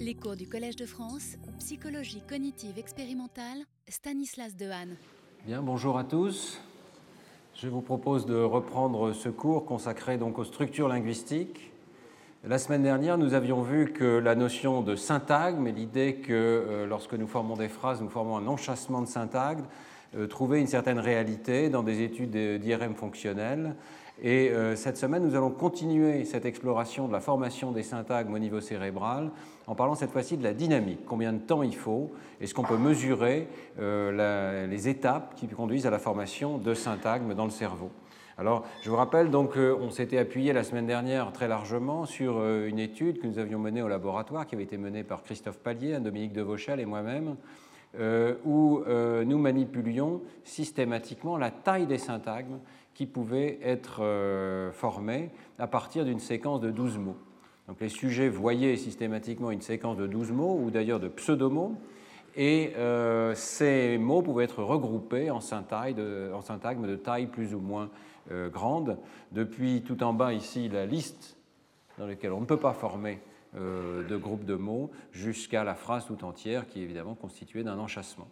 Les cours du Collège de France, psychologie cognitive expérimentale, Stanislas Dehaene. Bien, bonjour à tous. Je vous propose de reprendre ce cours consacré donc aux structures linguistiques. La semaine dernière, nous avions vu que la notion de syntagme et l'idée que euh, lorsque nous formons des phrases, nous formons un enchâssement de syntagme, euh, trouvait une certaine réalité dans des études d'IRM fonctionnel et euh, cette semaine, nous allons continuer cette exploration de la formation des syntagmes au niveau cérébral en parlant cette fois-ci de la dynamique. Combien de temps il faut Est-ce qu'on peut mesurer euh, les étapes qui conduisent à la formation de syntagmes dans le cerveau alors, je vous rappelle donc qu'on s'était appuyé la semaine dernière très largement sur euh, une étude que nous avions menée au laboratoire, qui avait été menée par Christophe Pallier, Dominique Devauchel et moi-même, où nous manipulions systématiquement la taille des syntagmes qui pouvaient être euh, formés à partir d'une séquence de 12 mots. Donc les sujets voyaient systématiquement une séquence de 12 mots, ou d'ailleurs de pseudomots, et euh, ces mots pouvaient être regroupés en, syntagmes de, en syntagme de taille plus ou moins euh, grande. Depuis tout en bas ici, la liste dans laquelle on ne peut pas former de groupe de mots, jusqu'à la phrase tout entière qui est évidemment constituée d'un enchâssement.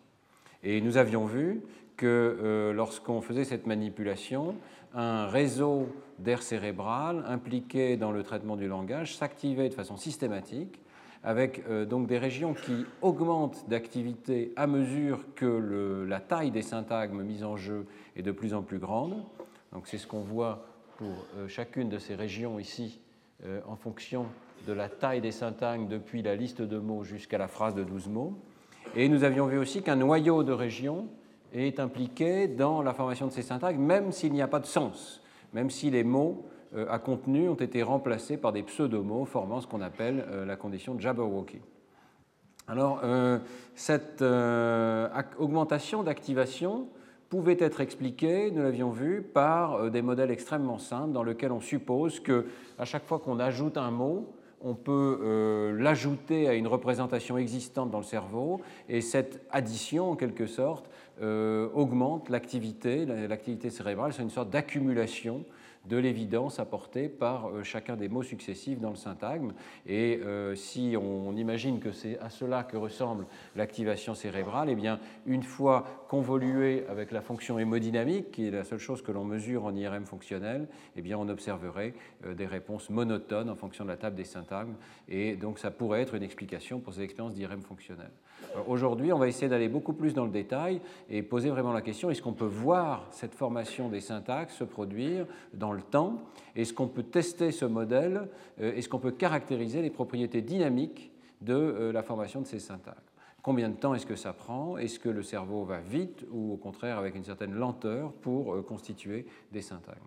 Et nous avions vu que euh, lorsqu'on faisait cette manipulation, un réseau d'air cérébral impliqué dans le traitement du langage s'activait de façon systématique avec euh, donc des régions qui augmentent d'activité à mesure que la taille des syntagmes mis en jeu est de plus en plus grande. Donc c'est ce qu'on voit pour euh, chacune de ces régions ici en fonction de la taille des syntagmes depuis la liste de mots jusqu'à la phrase de 12 mots. Et nous avions vu aussi qu'un noyau de régions est impliqué dans la formation de ces syntagmes, même s'il n'y a pas de sens, même si les mots euh, à contenu ont été remplacés par des pseudomots formant ce qu'on appelle euh, la condition Jabberwocky. Alors, euh, cette augmentation d'activation pouvait être expliquée, nous l'avions vu, par des modèles extrêmement simples dans lesquels on suppose que à chaque fois qu'on ajoute un mot, on peut l'ajouter à une représentation existante dans le cerveau, et cette addition, en quelque sorte, augmente l'activité, l'activité cérébrale, c'est une sorte d'accumulation de l'évidence apportée par euh, chacun des mots successifs dans le syntagme. Et euh, si on imagine que c'est à cela que ressemble l'activation cérébrale, eh bien, une fois convoluée avec la fonction hémodynamique, qui est la seule chose que l'on mesure en IRM fonctionnel, eh bien, on observerait euh, des réponses monotones en fonction de la table des syntagmes. Et donc, ça pourrait être une explication pour ces expériences d'IRM fonctionnel. Aujourd'hui, on va essayer d'aller beaucoup plus dans le détail et poser vraiment la question est-ce qu'on peut voir cette formation des syntaxes se produire dans le temps Est-ce qu'on peut tester ce modèle euh, Est-ce qu'on peut caractériser les propriétés dynamiques de euh, la formation de ces syntagmes Combien de temps est-ce que ça prend? Est-ce que le cerveau va vite ou au contraire avec une certaine lenteur pour euh, constituer des syntagmes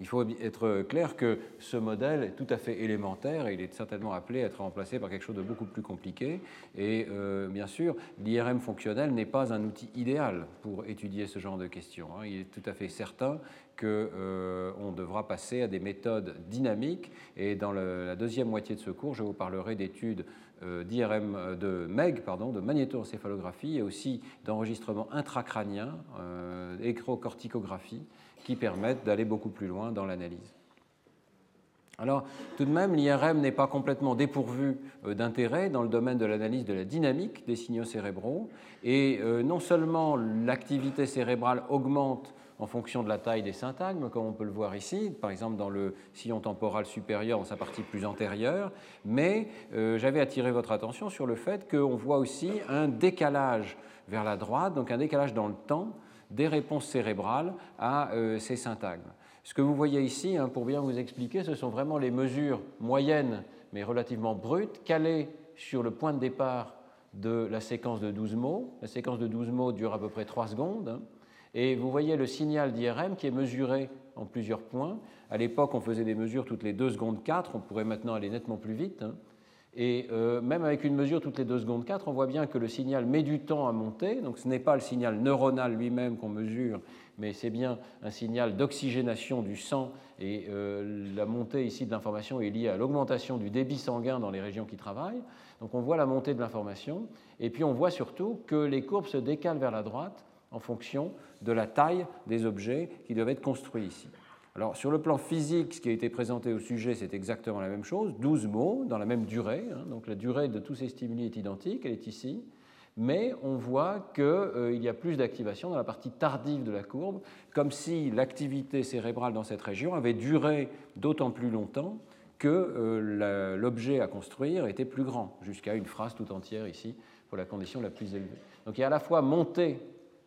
il faut être clair que ce modèle est tout à fait élémentaire et il est certainement appelé à être remplacé par quelque chose de beaucoup plus compliqué. Et euh, bien sûr, l'IRM fonctionnel n'est pas un outil idéal pour étudier ce genre de questions. Hein. Il est tout à fait certain qu'on euh, devra passer à des méthodes dynamiques. Et dans la deuxième moitié de ce cours, je vous parlerai d'études euh, d'IRM, de MEG, pardon, de magnétoencéphalographie et aussi d'enregistrement intracrânien, écrocorticographie qui permettent d'aller beaucoup plus loin dans l'analyse. Alors, tout de même, l'IRM n'est pas complètement dépourvu euh, d'intérêt dans le domaine de l'analyse de la dynamique des signaux cérébraux. Et euh, non seulement l'activité cérébrale augmente en fonction de la taille des syntagmes, comme on peut le voir ici, par exemple dans le sillon temporal supérieur, dans sa partie plus antérieure, mais euh, j'avais attiré votre attention sur le fait qu'on voit aussi un décalage vers la droite, donc un décalage dans le temps, des réponses cérébrales à euh, ces syntagmes. Ce que vous voyez ici, hein, pour bien vous expliquer, ce sont vraiment les mesures moyennes, mais relativement brutes, calées sur le point de départ de la séquence de 12 mots. La séquence de 12 mots dure à peu près 3 secondes. Hein. et vous voyez le signal d'IRM qui est mesuré en plusieurs points. À l'époque, on faisait des mesures toutes les 2 secondes 4, on pourrait maintenant aller nettement plus vite. Et euh, même avec une mesure toutes les 2 secondes 4, on voit bien que le signal met du temps à monter. Donc ce n'est pas le signal neuronal lui-même qu'on mesure, mais c'est bien un signal d'oxygénation du sang. Et euh, la montée ici de l'information est liée à l'augmentation du débit sanguin dans les régions qui travaillent. Donc on voit la montée de l'information. Et puis on voit surtout que les courbes se décalent vers la droite en fonction de la taille des objets qui doivent être construits ici. Alors, sur le plan physique, ce qui a été présenté au sujet, c'est exactement la même chose 12 mots dans la même durée. Hein. donc, la durée de tous ces stimuli est identique, elle est ici. Mais on voit qu'il euh, y a plus d'activation dans la partie tardive de la courbe, comme si l'activité cérébrale dans cette région avait duré d'autant plus longtemps que euh, l'objet à construire était plus grand, jusqu'à une phrase tout entière ici pour la condition la plus élevée. Donc il y a à la fois montée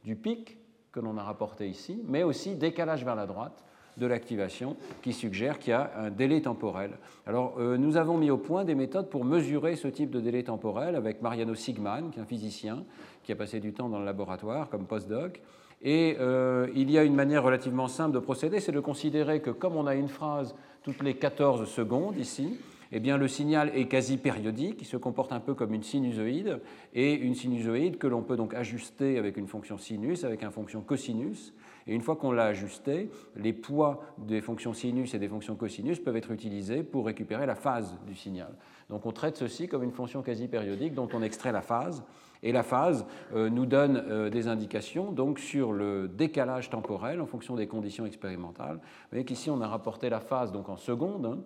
du pic que l'on a rapporté ici, mais aussi décalage vers la droite de l'activation qui suggère qu'il y a un délai temporel. Alors, euh, nous avons mis au point des méthodes pour mesurer ce type de délai temporel avec Mariano Sigman, qui est un physicien qui a passé du temps dans le laboratoire comme postdoc. Et euh, il y a une manière relativement simple de procéder, c'est de considérer que comme on a une phrase toutes les 14 secondes ici, eh bien, le signal est quasi périodique, il se comporte un peu comme une sinusoïde, et une sinusoïde que l'on peut donc ajuster avec une fonction sinus, avec une fonction cosinus, et une fois qu'on l'a ajusté, les poids des fonctions sinus et des fonctions cosinus peuvent être utilisés pour récupérer la phase du signal. Donc on traite ceci comme une fonction quasi périodique dont on extrait la phase. Et la phase euh, nous donne euh, des indications donc sur le décalage temporel en fonction des conditions expérimentales. Vous voyez qu'ici on a rapporté la phase donc en secondes. Hein,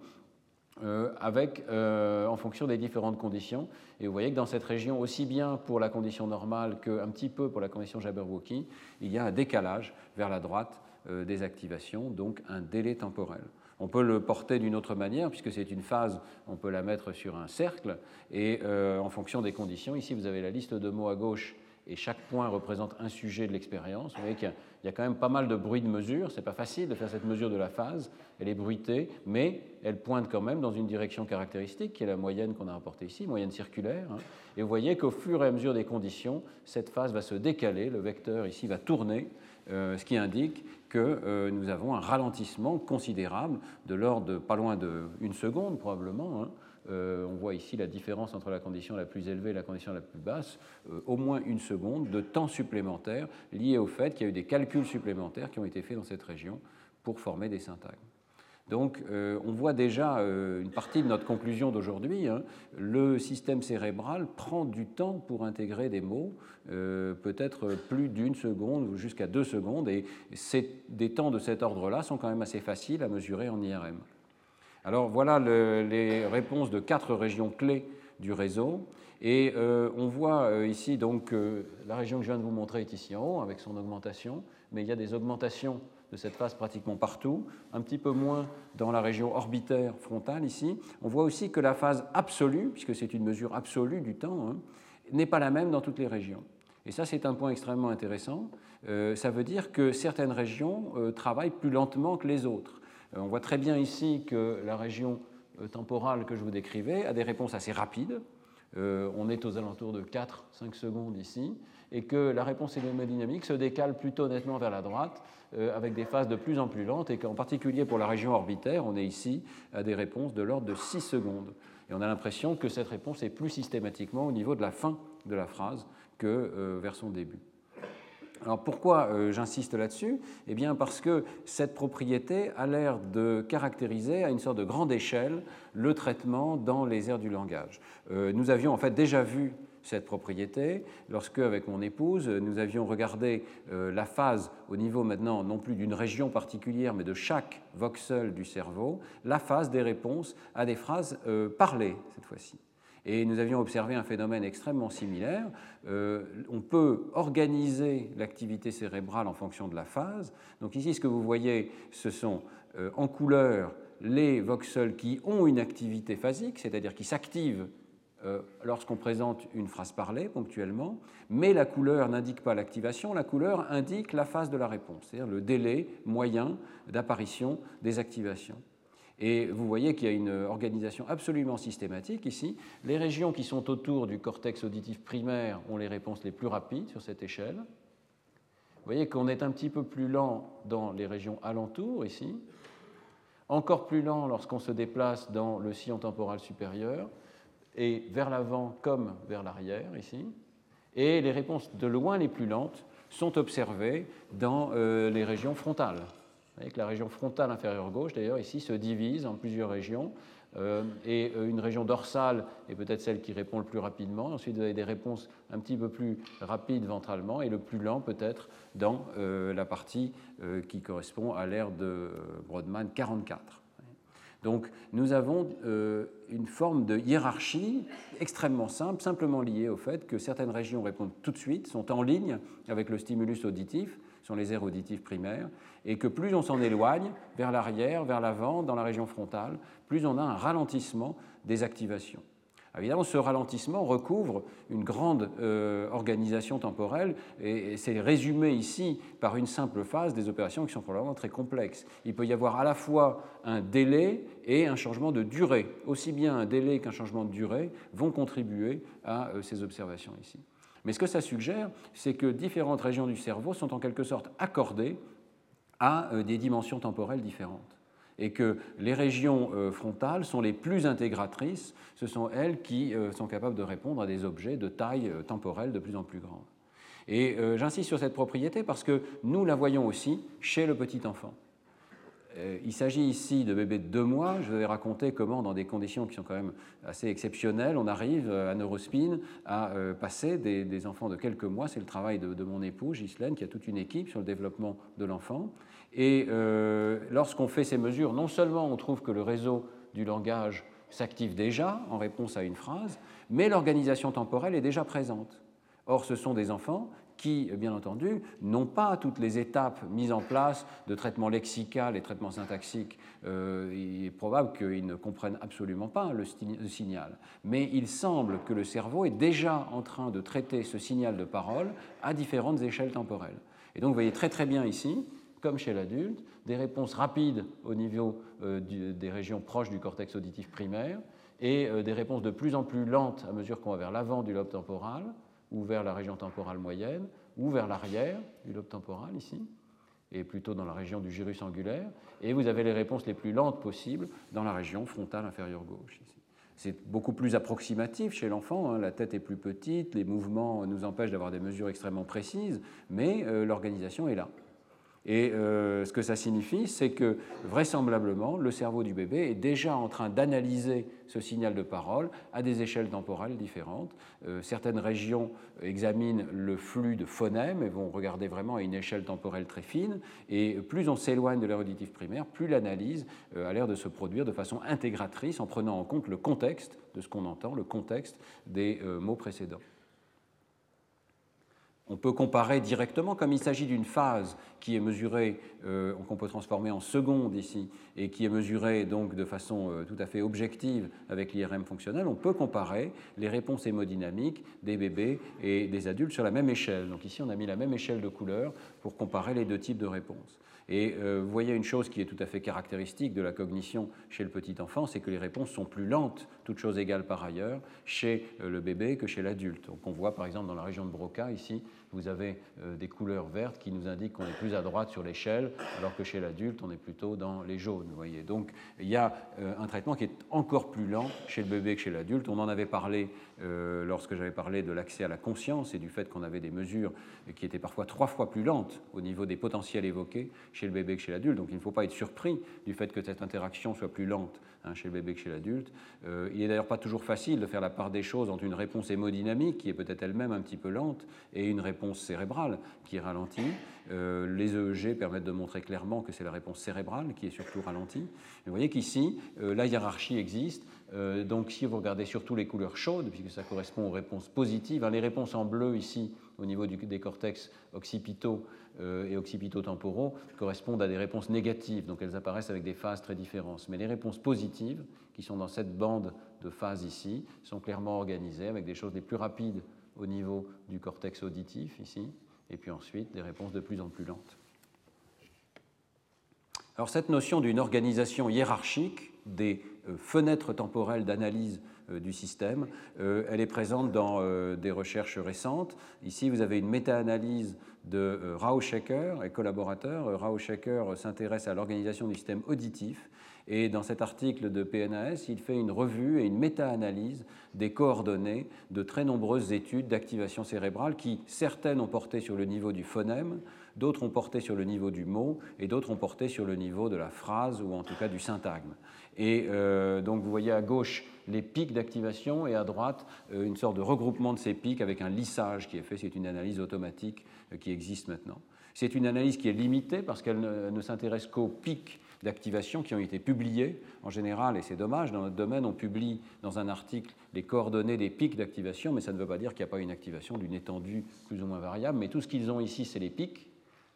euh, avec, euh, en fonction des différentes conditions. Et vous voyez que dans cette région, aussi bien pour la condition normale qu'un petit peu pour la condition Jabberwocky, il y a un décalage vers la droite euh, des activations, donc un délai temporel. On peut le porter d'une autre manière, puisque c'est une phase, on peut la mettre sur un cercle, et en fonction des conditions, ici vous avez la liste de mots à gauche et chaque point représente un sujet de l'expérience. Vous voyez qu'il y a quand même pas mal de bruit de mesure. C'est pas facile de faire cette mesure de la phase. Elle est bruitée, mais elle pointe quand même dans une direction caractéristique, qui est la moyenne qu'on a rapportée ici, moyenne circulaire. Hein. Et vous voyez qu'au fur et à mesure des conditions, cette phase va se décaler. Le vecteur ici va tourner, euh, ce qui indique que euh, nous avons un ralentissement considérable de l'ordre de pas loin d'une seconde probablement. Hein, euh, on voit ici la différence entre la condition la plus élevée et la condition la plus basse, euh, au moins une seconde de temps supplémentaire lié au fait qu'il y a eu des calculs supplémentaires qui ont été faits dans cette région pour former des syntagmes. Donc euh, on voit déjà une partie de notre conclusion d'aujourd'hui. Hein. le système cérébral prend du temps pour intégrer des mots, peut-être plus d'une seconde ou jusqu'à deux secondes, et des temps de cet ordre-là sont quand même assez faciles à mesurer en IRM. Alors voilà les réponses de quatre régions clés du réseau. Et euh, on voit euh, ici donc la région que je viens de vous montrer est ici en haut avec son augmentation, mais il y a des augmentations de cette phase pratiquement partout, un petit peu moins dans la région orbitaire frontale ici. On voit aussi que la phase absolue, puisque c'est une mesure absolue du temps, hein, n'est pas la même dans toutes les régions. Et ça, c'est un point extrêmement intéressant. Euh, ça veut dire que certaines régions travaillent plus lentement que les autres. Euh, on voit très bien ici que la région euh, temporale que je vous décrivais a des réponses assez rapides. Euh, on est aux alentours de 4-5 secondes ici, et que la réponse hémodynamique se décale plutôt nettement vers la droite, avec des phases de plus en plus lentes, et qu'en particulier pour la région orbitaire, on est ici à des réponses de l'ordre de 6 secondes. Et on a l'impression que cette réponse est plus systématiquement au niveau de la fin de la phrase que vers son début. Alors pourquoi euh, j'insiste là-dessus? Eh bien parce que cette propriété a l'air de caractériser à une sorte de grande échelle le traitement dans les aires du langage. Euh, nous avions en fait déjà vu cette propriété lorsque, avec mon épouse, nous avions regardé euh, la phase au niveau maintenant non plus d'une région particulière, mais de chaque voxel du cerveau, la phase des réponses à des phrases parlées cette fois-ci. Et nous avions observé un phénomène extrêmement similaire. Euh, on peut organiser l'activité cérébrale en fonction de la phase. Donc ici, ce que vous voyez, ce sont euh, en couleur les voxels qui ont une activité phasique, c'est-à-dire qui s'activent euh, lorsqu'on présente une phrase parlée ponctuellement, mais la couleur n'indique pas l'activation, la couleur indique la phase de la réponse, c'est-à-dire le délai moyen d'apparition des activations. Et vous voyez qu'il y a une organisation absolument systématique ici. Les régions qui sont autour du cortex auditif primaire ont les réponses les plus rapides sur cette échelle. Vous voyez qu'on est un petit peu plus lent dans les régions alentours ici, encore plus lent lorsqu'on se déplace dans le sillon temporal supérieur, et vers l'avant comme vers l'arrière ici. Et les réponses de loin les plus lentes sont observées dans euh, les régions frontales que la région frontale inférieure gauche, d'ailleurs, ici, se divise en plusieurs régions et une région dorsale est peut-être celle qui répond le plus rapidement. Ensuite, vous avez des réponses un petit peu plus rapides ventralement et le plus lent peut-être dans la partie qui correspond à l'ère de Brodmann 44. Donc nous avons euh, une forme de hiérarchie extrêmement simple, simplement liée au fait que certaines régions répondent tout de suite, sont en ligne avec le stimulus auditif, sont les aires auditives primaires, et que plus on s'en éloigne vers l'arrière, vers l'avant, dans la région frontale, plus on a un ralentissement des activations. Évidemment, ce ralentissement recouvre une grande euh, organisation temporelle et, c'est résumé ici par une simple phase des opérations qui sont probablement très complexes. Il peut y avoir à la fois un délai et un changement de durée. Aussi bien un délai qu'un changement de durée vont contribuer à euh, ces observations ici. Mais ce que ça suggère, c'est que différentes régions du cerveau sont en quelque sorte accordées à euh, des dimensions temporelles différentes et que les régions euh, frontales sont les plus intégratrices, ce sont elles qui euh, sont capables de répondre à des objets de taille temporelle de plus en plus grande. Et j'insiste sur cette propriété parce que nous la voyons aussi chez le petit enfant. Il s'agit ici de bébés de deux mois. Je vais raconter comment, dans des conditions qui sont quand même assez exceptionnelles, on arrive à Neurospin à passer des, enfants de quelques mois. C'est le travail de, mon époux, Ghislaine, qui a toute une équipe sur le développement de l'enfant. Et euh, lorsqu'on fait ces mesures, non seulement on trouve que le réseau du langage s'active déjà en réponse à une phrase, mais l'organisation temporelle est déjà présente. Or, ce sont des enfants qui, bien entendu, n'ont pas toutes les étapes mises en place de traitement lexical et traitement syntaxique. Euh, il est probable qu'ils ne comprennent absolument pas le, signal. Mais il semble que le cerveau est déjà en train de traiter ce signal de parole à différentes échelles temporelles. Et donc, vous voyez très très bien ici comme chez l'adulte, des réponses rapides au niveau euh, des régions proches du cortex auditif primaire et euh, des réponses de plus en plus lentes à mesure qu'on va vers l'avant du lobe temporal ou vers la région temporale moyenne ou vers l'arrière du lobe temporal ici et plutôt dans la région du gyrus angulaire et vous avez les réponses les plus lentes possibles dans la région frontale inférieure gauche. C'est beaucoup plus approximatif chez l'enfant, hein. la tête est plus petite, les mouvements nous empêchent d'avoir des mesures extrêmement précises, mais euh, l'organisation est là. Et euh, ce que ça signifie, c'est que vraisemblablement, le cerveau du bébé est déjà en train d'analyser ce signal de parole à des échelles temporelles différentes. Euh, certaines régions examinent le flux de phonèmes et vont regarder vraiment à une échelle temporelle très fine. Et plus on s'éloigne de l'air auditif primaire, plus l'analyse euh, a l'air de se produire de façon intégratrice en prenant en compte le contexte de ce qu'on entend, le contexte des mots précédents. On peut comparer directement, comme il s'agit d'une phase qui est mesurée, euh, qu'on peut transformer en seconde ici, et qui est mesurée donc de façon euh, tout à fait objective avec l'IRM fonctionnel, on peut comparer les réponses hémodynamiques des bébés et des adultes sur la même échelle. Donc ici, on a mis la même échelle de couleurs pour comparer les deux types de réponses. Et euh, vous voyez une chose qui est tout à fait caractéristique de la cognition chez le petit enfant, c'est que les réponses sont plus lentes, toutes choses égales par ailleurs, chez le bébé que chez l'adulte. Donc on voit par exemple dans la région de Broca ici vous avez euh, des couleurs vertes qui nous indiquent qu'on est plus à droite sur l'échelle, alors que chez l'adulte, on est plutôt dans les jaunes. Vous voyez. Donc il y a euh, un traitement qui est encore plus lent chez le bébé que chez l'adulte. On en avait parlé euh, lorsque j'avais parlé de l'accès à la conscience et du fait qu'on avait des mesures qui étaient parfois trois fois plus lentes au niveau des potentiels évoqués chez le bébé que chez l'adulte. Donc il ne faut pas être surpris du fait que cette interaction soit plus lente hein, chez le bébé que chez l'adulte. il n'est d'ailleurs pas toujours facile de faire la part des choses entre une réponse hémodynamique, qui est peut-être elle-même un petit peu lente, et une réponse réponse cérébrale qui ralentit. Euh, les EEG permettent de montrer clairement que c'est la réponse cérébrale qui est surtout ralentie. vous voyez qu'ici, euh, la hiérarchie existe. Euh, donc si vous regardez surtout les couleurs chaudes, puisque ça correspond aux réponses positives, hein, les réponses en bleu ici, au niveau du, des cortex occipitaux et occipito-temporaux, correspondent à des réponses négatives. Donc elles apparaissent avec des phases très différentes. Mais les réponses positives, qui sont dans cette bande de phases ici, sont clairement organisées avec des choses les plus rapides au niveau du cortex auditif ici, et puis ensuite des réponses de plus en plus lentes. Alors cette notion d'une organisation hiérarchique des euh, fenêtres temporelles d'analyse euh, du système, euh, elle est présente dans des recherches récentes. Ici, vous avez une méta-analyse de Rao Shaker et collaborateurs. Rao Shaker s'intéresse à l'organisation du système auditif Et dans cet article de PNAS, il fait une revue et une méta-analyse des coordonnées de très nombreuses études d'activation cérébrale qui, certaines ont porté sur le niveau du phonème, d'autres ont porté sur le niveau du mot et d'autres ont porté sur le niveau de la phrase ou en tout cas du syntagme. Et euh, donc vous voyez à gauche les pics d'activation et à droite euh, une sorte de regroupement de ces pics avec un lissage qui est fait. C'est une analyse automatique euh, qui existe maintenant. C'est une analyse qui est limitée parce qu'elle ne, s'intéresse qu'aux pics d'activation qui ont été publiés. En général, et c'est dommage, dans notre domaine, on publie dans un article les coordonnées des pics d'activation, mais ça ne veut pas dire qu'il n'y a pas une activation d'une étendue plus ou moins variable. Mais tout ce qu'ils ont ici, c'est les pics.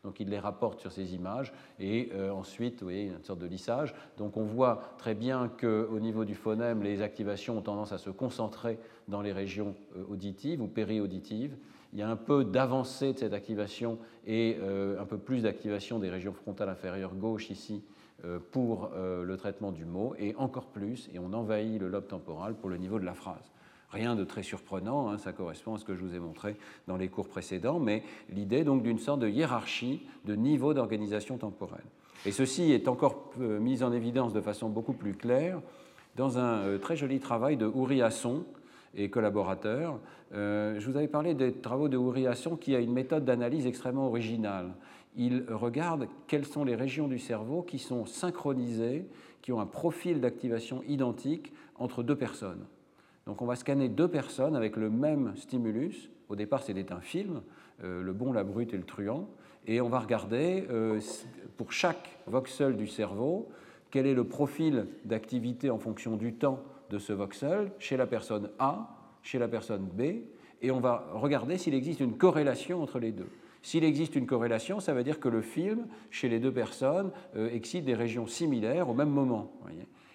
Donc il les rapporte sur ces images et euh, ensuite, vous voyez, une sorte de lissage. Donc on voit très bien qu'au niveau du phonème, les activations ont tendance à se concentrer dans les régions euh, auditives ou périauditives. Il y a un peu d'avancée de cette activation et euh, un peu plus d'activation des régions frontales inférieures gauche ici pour le traitement du mot et encore plus, et on envahit le lobe temporal pour le niveau de la phrase. Rien de très surprenant, hein, ça correspond à ce que je vous ai montré dans les cours précédents, mais l'idée donc d'une sorte de hiérarchie de niveau d'organisation temporelle. Et ceci est encore euh, mis en évidence de façon beaucoup plus claire dans un euh, très joli travail de Uri Hasson et collaborateurs. Euh, je vous avais parlé des travaux de Uri Hasson qui a une méthode d'analyse extrêmement originale. Il regarde quelles sont les régions du cerveau qui sont synchronisées, qui ont un profil d'activation identique entre deux personnes. Donc on va scanner deux personnes avec le même stimulus. Au départ, c'était un film, euh, le bon, la brute et le truand. Et on va regarder euh, pour chaque voxel du cerveau quel est le profil d'activité en fonction du temps de ce voxel chez la personne A, chez la personne B, et on va regarder s'il existe une corrélation entre les deux. S'il existe une corrélation, ça veut dire que le film, chez les deux personnes, euh, excite des régions similaires au même moment.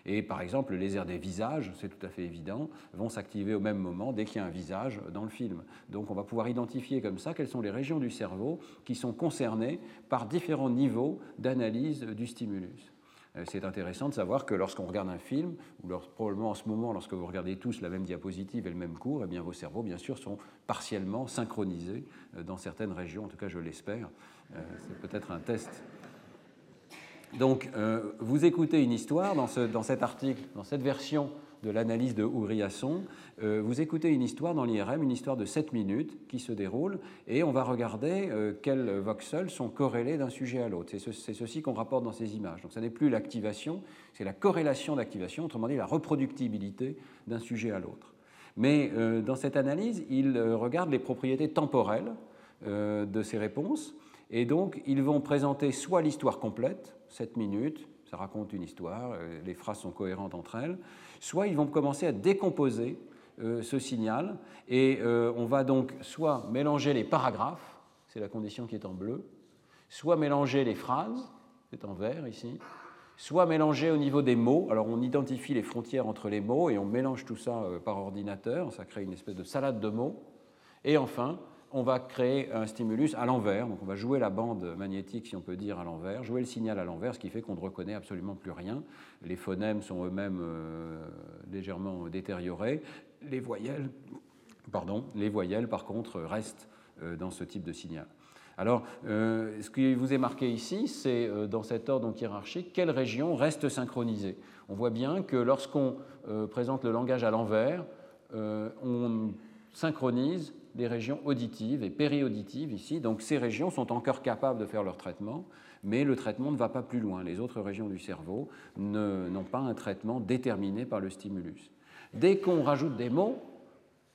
Et par exemple, les airs des visages, c'est tout à fait évident, vont s'activer au même moment dès qu'il y a un visage dans le film. Donc on va pouvoir identifier comme ça quelles sont les régions du cerveau qui sont concernées par différents niveaux d'analyse du stimulus. Euh, c'est intéressant de savoir que lorsqu'on regarde un film, ou probablement en ce moment, lorsque vous regardez tous la même diapositive et le même cours, eh bien vos cerveaux, bien sûr, sont partiellement synchronisés euh, dans certaines régions, en tout cas je l'espère. Euh, c'est peut-être un test donc, vous écoutez une histoire dans, cet article, dans cette version de l'analyse de Ouriasson, euh, vous écoutez une histoire dans l'IRM, une histoire de 7 minutes qui se déroule, et on va regarder euh, quels voxels sont corrélés d'un sujet à l'autre. C'est ceci qu'on rapporte dans ces images. Donc, ce n'est plus l'activation, c'est la corrélation d'activation, autrement dit la reproductibilité d'un sujet à l'autre. Mais dans cette analyse, il regarde les propriétés temporelles de ces réponses, et donc ils vont présenter soit l'histoire complète, 7 minutes, ça raconte une histoire, euh, les phrases sont cohérentes entre elles, soit ils vont commencer à décomposer euh, ce signal et euh, on va donc soit mélanger les paragraphes, c'est la condition qui est en bleu, soit mélanger les phrases, c'est en vert ici, soit mélanger au niveau des mots. Alors on identifie les frontières entre les mots et on mélange tout ça par ordinateur, ça crée une espèce de salade de mots. Et enfin, on va créer un stimulus à l'envers, donc on va jouer la bande magnétique, si on peut dire, à l'envers, jouer le signal à l'envers, ce qui fait qu'on ne reconnaît absolument plus rien. Les phonèmes sont eux-mêmes euh, légèrement détériorés. Les voyelles, pardon, les voyelles, par contre, restent euh, dans ce type de signal. Alors, euh, ce qui vous est marqué ici, c'est dans cet ordre hiérarchique, quelles régions restent synchronisées. On voit bien que lorsqu'on présente le langage à l'envers, on synchronise les régions auditives et périauditives ici. Donc ces régions sont encore capables de faire leur traitement, mais le traitement ne va pas plus loin. Les autres régions du cerveau n'ont pas un traitement déterminé par le stimulus. Dès qu'on rajoute des mots,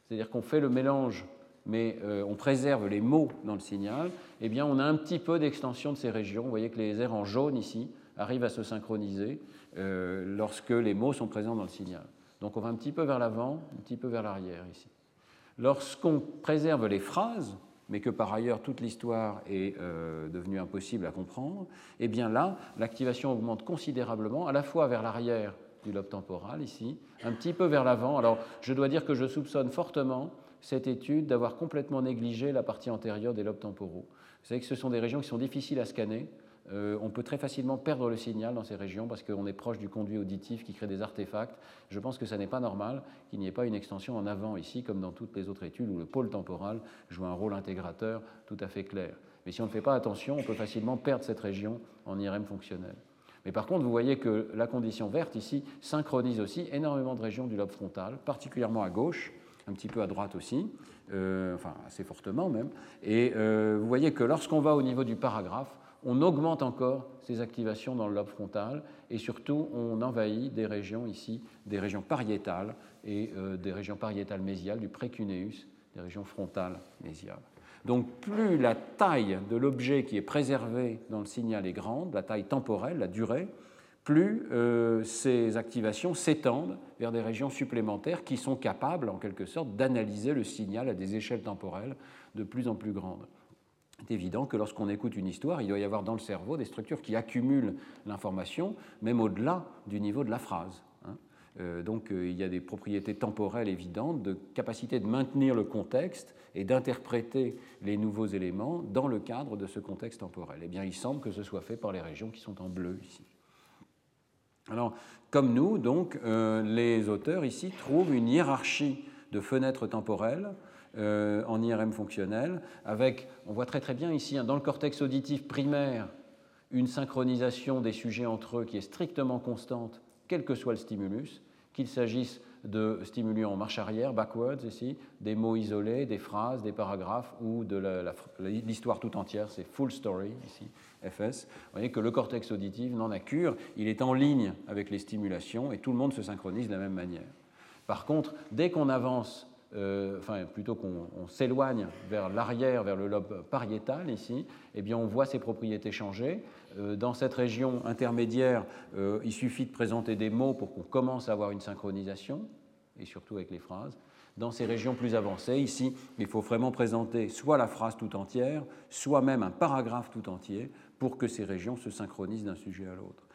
c'est-à-dire qu'on fait le mélange, mais euh, on préserve les mots dans le signal, eh bien on a un petit peu d'extension de ces régions. Vous voyez que les airs en jaune ici arrivent à se synchroniser euh, lorsque les mots sont présents dans le signal. Donc on va un petit peu vers l'avant, un petit peu vers l'arrière ici. Lorsqu'on préserve les phrases, mais que par ailleurs toute l'histoire est euh, devenue impossible à comprendre, eh bien là, l'activation augmente considérablement, à la fois vers l'arrière du lobe temporal, ici, un petit peu vers l'avant. Alors, je dois dire que je soupçonne fortement cette étude d'avoir complètement négligé la partie antérieure des lobes temporaux. Vous savez que ce sont des régions qui sont difficiles à scanner, euh, on peut très facilement perdre le signal dans ces régions parce qu'on est proche du conduit auditif qui crée des artefacts. Je pense que ce n'est pas normal qu'il n'y ait pas une extension en avant ici, comme dans toutes les autres études où le pôle temporal joue un rôle intégrateur tout à fait clair. Mais si on ne fait pas attention, on peut facilement perdre cette région en IRM fonctionnel. Mais par contre, vous voyez que la condition verte ici synchronise aussi énormément de régions du lobe frontal, particulièrement à gauche, un petit peu à droite aussi, euh, enfin assez fortement même. Et euh, vous voyez que lorsqu'on va au niveau du paragraphe, on augmente encore ces activations dans le lobe frontal et surtout on envahit des régions ici, des régions pariétales et euh, des régions pariétales mésiales du précuneus, des régions frontales mésiales. Donc plus la taille de l'objet qui est préservé dans le signal est grande, la taille temporelle, la durée, plus euh, ces activations s'étendent vers des régions supplémentaires qui sont capables, en quelque sorte, d'analyser le signal à des échelles temporelles de plus en plus grandes. C'est évident que lorsqu'on écoute une histoire, il doit y avoir dans le cerveau des structures qui accumulent l'information, même au-delà du niveau de la phrase. Hein. Euh, donc euh, il y a des propriétés temporelles évidentes de capacité de maintenir le contexte et d'interpréter les nouveaux éléments dans le cadre de ce contexte temporel. Eh bien, il semble que ce soit fait par les régions qui sont en bleu ici. Alors, comme nous, donc, euh, les auteurs ici trouvent une hiérarchie de fenêtres temporelles euh, en IRM fonctionnel, avec, on voit très très bien ici, hein, dans le cortex auditif primaire, une synchronisation des sujets entre eux qui est strictement constante, quel que soit le stimulus, qu'il s'agisse de stimuli en marche arrière, backwards ici, des mots isolés, des phrases, des paragraphes ou de l'histoire tout entière, c'est full story ici, FS. Vous voyez que le cortex auditif n'en a cure, il est en ligne avec les stimulations et tout le monde se synchronise de la même manière. Par contre, dès qu'on avance euh, enfin plutôt qu'on s'éloigne vers l'arrière, vers le lobe pariétal ici, eh bien on voit ces propriétés changer. Euh, dans cette région intermédiaire, euh, il suffit de présenter des mots pour qu'on commence à avoir une synchronisation, et surtout avec les phrases. Dans ces régions plus avancées, ici, il faut vraiment présenter soit la phrase tout entière, soit même un paragraphe tout entier pour que ces régions se synchronisent d'un sujet à l'autre.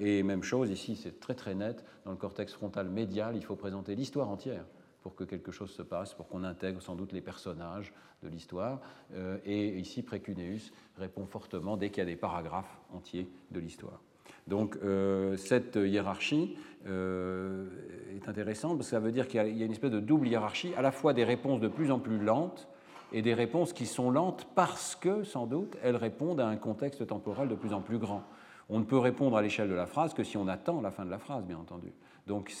et même chose, ici c'est très très net, dans le cortex frontal médial, il faut présenter l'histoire entière pour que quelque chose se passe, pour qu'on intègre sans doute les personnages de l'histoire. Euh, et ici, Précuneus répond fortement dès qu'il y a des paragraphes entiers de l'histoire. Donc euh, cette hiérarchie euh, est intéressante parce que ça veut dire qu'il y a une espèce de double hiérarchie, à la fois des réponses de plus en plus lentes et des réponses qui sont lentes parce que, sans doute, elles répondent à un contexte temporel de plus en plus grand. On ne peut répondre à l'échelle de la phrase que si on attend la fin de la phrase, bien entendu. Donc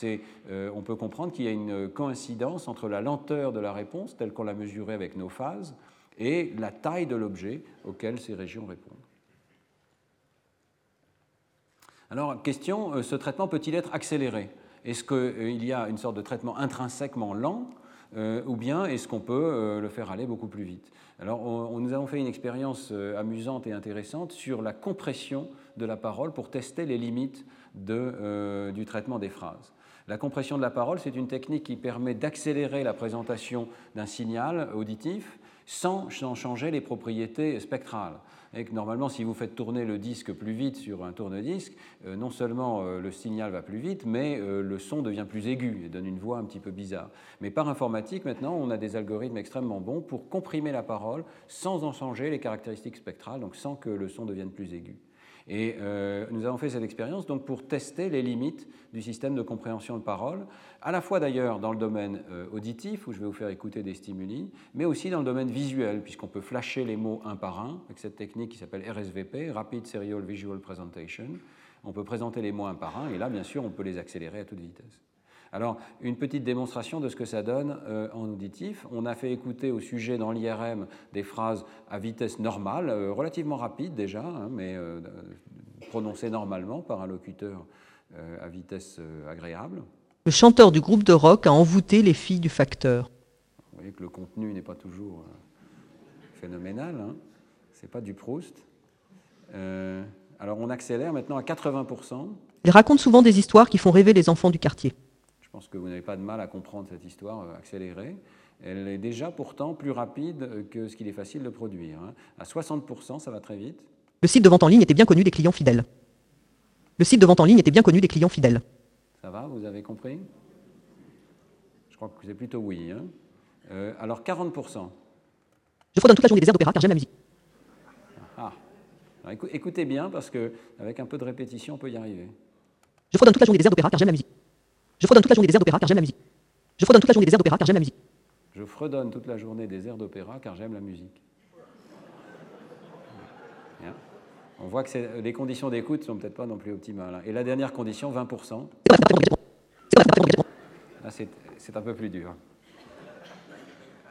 euh, on peut comprendre qu'il y a une coïncidence entre la lenteur de la réponse, telle qu'on l'a mesurée avec nos phases, et la taille de l'objet auquel ces régions répondent. Alors, question, euh, ce traitement peut-il être accéléré? Est-ce qu'il y a une sorte de traitement intrinsèquement lent ou bien est-ce qu'on peut le faire aller beaucoup plus vite? Alors, nous avons fait une expérience amusante et intéressante sur la compression de la parole pour tester les limites euh, du traitement des phrases. La compression de la parole, c'est une technique qui permet d'accélérer la présentation d'un signal auditif sans changer les propriétés spectrales. Et que normalement, si vous faites tourner le disque plus vite sur un tourne-disque, euh, non seulement euh, le signal va plus vite, mais le son devient plus aigu et donne une voix un petit peu bizarre. Mais par informatique, maintenant, on a des algorithmes extrêmement bons pour comprimer la parole sans en changer les caractéristiques spectrales, donc sans que le son devienne plus aigu. Et euh, nous avons fait cette expérience donc pour tester les limites du système de compréhension de parole, à la fois d'ailleurs dans le domaine euh, auditif, où je vais vous faire écouter des stimuli, mais aussi dans le domaine visuel, puisqu'on peut flasher les mots un par un avec cette technique qui s'appelle RSVP, Rapid Serial Visual Presentation. On peut présenter les mots un par un, et là, bien sûr, on peut les accélérer à toute vitesse. Alors, une petite démonstration de ce que ça donne euh, en auditif. On a fait écouter au sujet dans l'IRM des phrases à vitesse normale, euh, relativement rapide déjà, hein, mais euh, prononcées normalement par un locuteur à vitesse agréable. Le chanteur du groupe de rock a envoûté les filles du facteur. Vous voyez que le contenu n'est pas toujours phénoménal, hein. c'est pas du Proust. alors on accélère maintenant à 80%. Il raconte souvent des histoires qui font rêver les enfants du quartier. Je pense que vous n'avez pas de mal à comprendre cette histoire euh, accélérée. Elle est déjà pourtant plus rapide que ce qu'il est facile de produire. Hein. À 60%, ça va très vite. Le site de vente en ligne était bien connu des clients fidèles. Le site de vente en ligne était bien connu des clients fidèles. Ça va, vous avez compris? Je crois que c'est plutôt oui. Hein. Euh, alors 40%. Je fredonne toute la journée des airs d'opéra car j'aime la musique. Ah. écoutez bien parce qu'avec un peu de répétition, on peut y arriver. Je fredonne toute la journée des airs d'opéra car j'aime la musique. Je fredonne toute la journée des airs d'opéra car j'aime la musique. Je fredonne toute la journée des airs d'opéra car j'aime la musique. Je fredonne toute la journée des airs d'opéra car j'aime la musique. On voit que les conditions d'écoute ne sont peut-être pas non plus optimales. Hein. Et la dernière condition, 20%. Là, c'est un peu plus dur.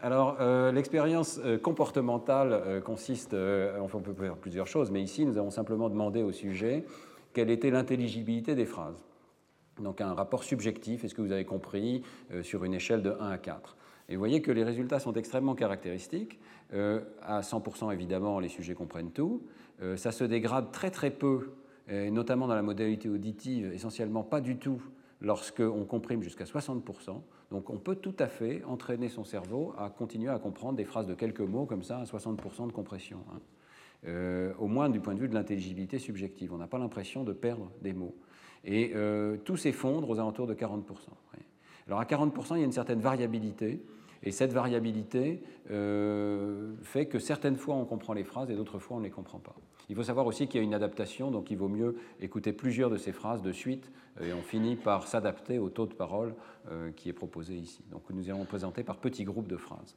Alors, euh, l'expérience euh, comportementale euh, consiste, enfin, on peut faire plusieurs choses, mais ici, nous avons simplement demandé au sujet quelle était l'intelligibilité des phrases. Donc, un rapport subjectif, est-ce que vous avez compris, sur une échelle de 1 à 4. Et vous voyez que les résultats sont extrêmement caractéristiques. à 100%, évidemment, les sujets comprennent tout. ça se dégrade très très peu, et notamment dans la modalité auditive, essentiellement pas du tout lorsqu'on comprime jusqu'à 60%. Donc on peut tout à fait entraîner son cerveau à continuer à comprendre des phrases de quelques mots comme ça à 60% de compression. Hein. Euh, au moins du point de vue de l'intelligibilité subjective. On n'a pas l'impression de perdre des mots. Et euh, tout s'effondre aux alentours de 40%. Alors à 40%, il y a une certaine variabilité. Et cette variabilité euh, fait que certaines fois on comprend les phrases et d'autres fois on ne les comprend pas. Il faut savoir aussi qu'il y a une adaptation, donc il vaut mieux écouter plusieurs de ces phrases de suite et on finit par s'adapter au taux de parole euh, qui est proposé ici. Donc nous allons présenter par petits groupes de phrases.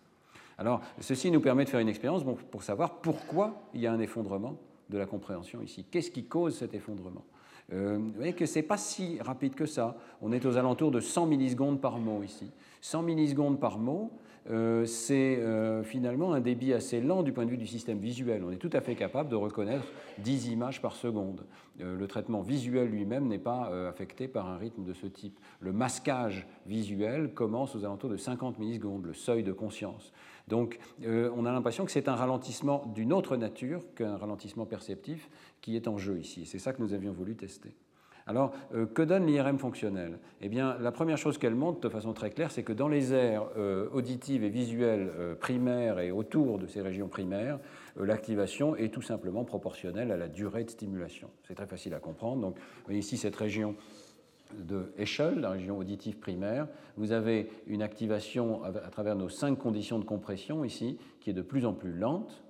Alors ceci nous permet de faire une expérience pour savoir pourquoi il y a un effondrement de la compréhension ici. Qu'est-ce qui cause cet effondrement? Euh, vous voyez que ce n'est pas si rapide que ça. On est aux alentours de 100 millisecondes par mot ici. 100 millisecondes par mot, euh, c'est euh, finalement un débit assez lent du point de vue du système visuel. On est tout à fait capable de reconnaître 10 images par seconde. Le traitement visuel lui-même n'est pas affecté par un rythme de ce type. Le masquage visuel commence aux alentours de 50 millisecondes, le seuil de conscience. Donc on a l'impression que c'est un ralentissement d'une autre nature qu'un ralentissement perceptif qui est en jeu ici. C'est ça que nous avions voulu tester. Alors, euh, que donne l'IRM fonctionnel? Eh bien, la première chose qu'elle montre de façon très claire, c'est que dans les aires euh, auditives et visuelles euh, primaires et autour de ces régions primaires, l'activation est tout simplement proportionnelle à la durée de stimulation. C'est très facile à comprendre. Donc, ici cette région de Eschel, la région auditive primaire, vous avez une activation à travers nos cinq conditions de compression ici, qui est de plus en plus lente,